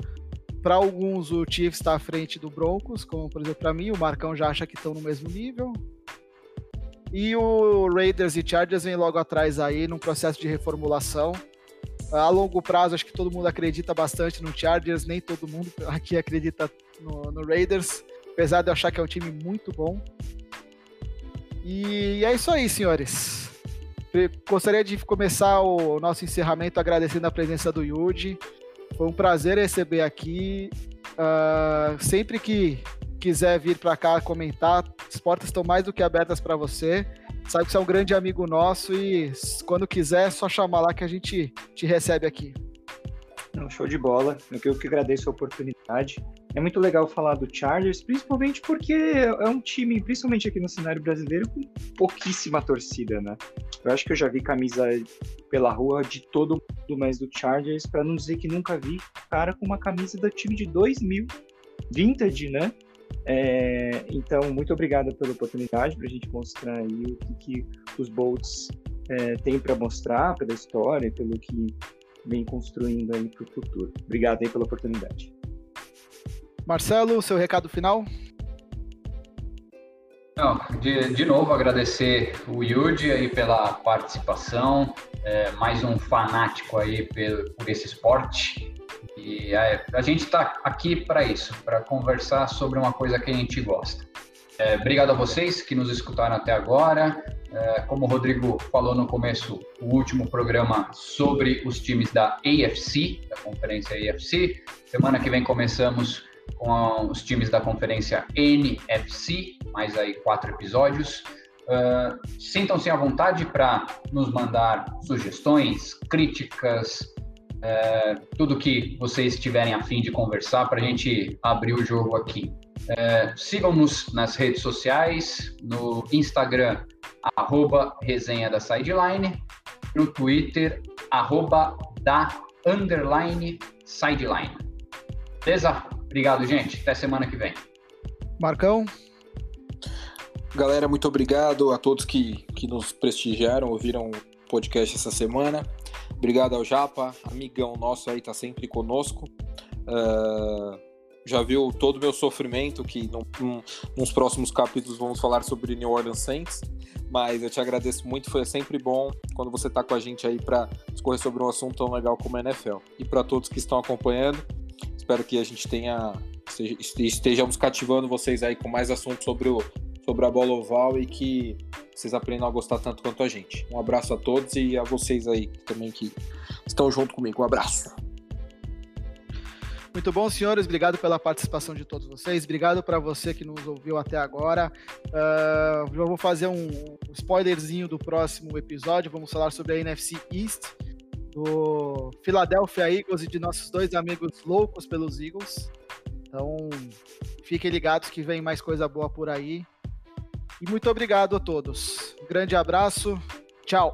Para alguns, o Chiefs está à frente do Broncos, como por exemplo para mim, o Marcão já acha que estão no mesmo nível. E o Raiders e Chargers vem logo atrás aí num processo de reformulação. A longo prazo, acho que todo mundo acredita bastante no Chargers, nem todo mundo aqui acredita no, no Raiders, apesar de eu achar que é um time muito bom. E é isso aí, senhores. Gostaria de começar o nosso encerramento agradecendo a presença do Yuji. Foi um prazer receber aqui. Uh, sempre que quiser vir para cá comentar, as portas estão mais do que abertas para você. Sabe que você é um grande amigo nosso e quando quiser é só chamar lá que a gente te recebe aqui. Não, show de bola. Eu que agradeço a oportunidade. É muito legal falar do Chargers, principalmente porque é um time, principalmente aqui no cenário brasileiro, com pouquíssima torcida, né? Eu acho que eu já vi camisa pela rua de todo mundo, mas do Chargers, para não dizer que nunca vi cara com uma camisa do time de 2000, vintage, né? É, então, muito obrigado pela oportunidade para a gente mostrar aí o que, que os Bolts é, têm para mostrar, pela história, pelo que vem construindo aí para o futuro. Obrigado aí pela oportunidade. Marcelo, seu recado final? Não, de, de novo agradecer o Yudi aí pela participação, é, mais um fanático aí por, por esse esporte. E é, a gente está aqui para isso, para conversar sobre uma coisa que a gente gosta. É, obrigado a vocês que nos escutaram até agora. É, como o Rodrigo falou no começo, o último programa sobre os times da AFC, da conferência AFC. Semana que vem começamos com os times da conferência NFC, mais aí quatro episódios. Uh, Sintam-se à vontade para nos mandar sugestões, críticas, uh, tudo que vocês tiverem a fim de conversar para a gente abrir o jogo aqui. Uh, Sigam-nos nas redes sociais, no Instagram, arroba resenha da sideline, no Twitter, arroba da underline sideline. Beleza? Obrigado, gente. Até semana que vem. Marcão? Galera, muito obrigado a todos que, que nos prestigiaram, ouviram o podcast essa semana. Obrigado ao Japa, amigão nosso aí, tá sempre conosco. Uh, já viu todo o meu sofrimento, que nos próximos capítulos vamos falar sobre New Orleans Saints. Mas eu te agradeço muito, foi sempre bom quando você tá com a gente aí para discorrer sobre um assunto tão legal como a NFL. E para todos que estão acompanhando, Espero que a gente tenha estejamos cativando vocês aí com mais assuntos sobre o sobre a bola oval e que vocês aprendam a gostar tanto quanto a gente. Um abraço a todos e a vocês aí também que estão junto comigo. Um abraço. Muito bom, senhores. Obrigado pela participação de todos vocês. Obrigado para você que nos ouviu até agora. Uh, já vou fazer um spoilerzinho do próximo episódio. Vamos falar sobre a NFC East do Philadelphia Eagles e de nossos dois amigos loucos pelos Eagles. Então, fiquem ligados que vem mais coisa boa por aí. E muito obrigado a todos. Grande abraço. Tchau.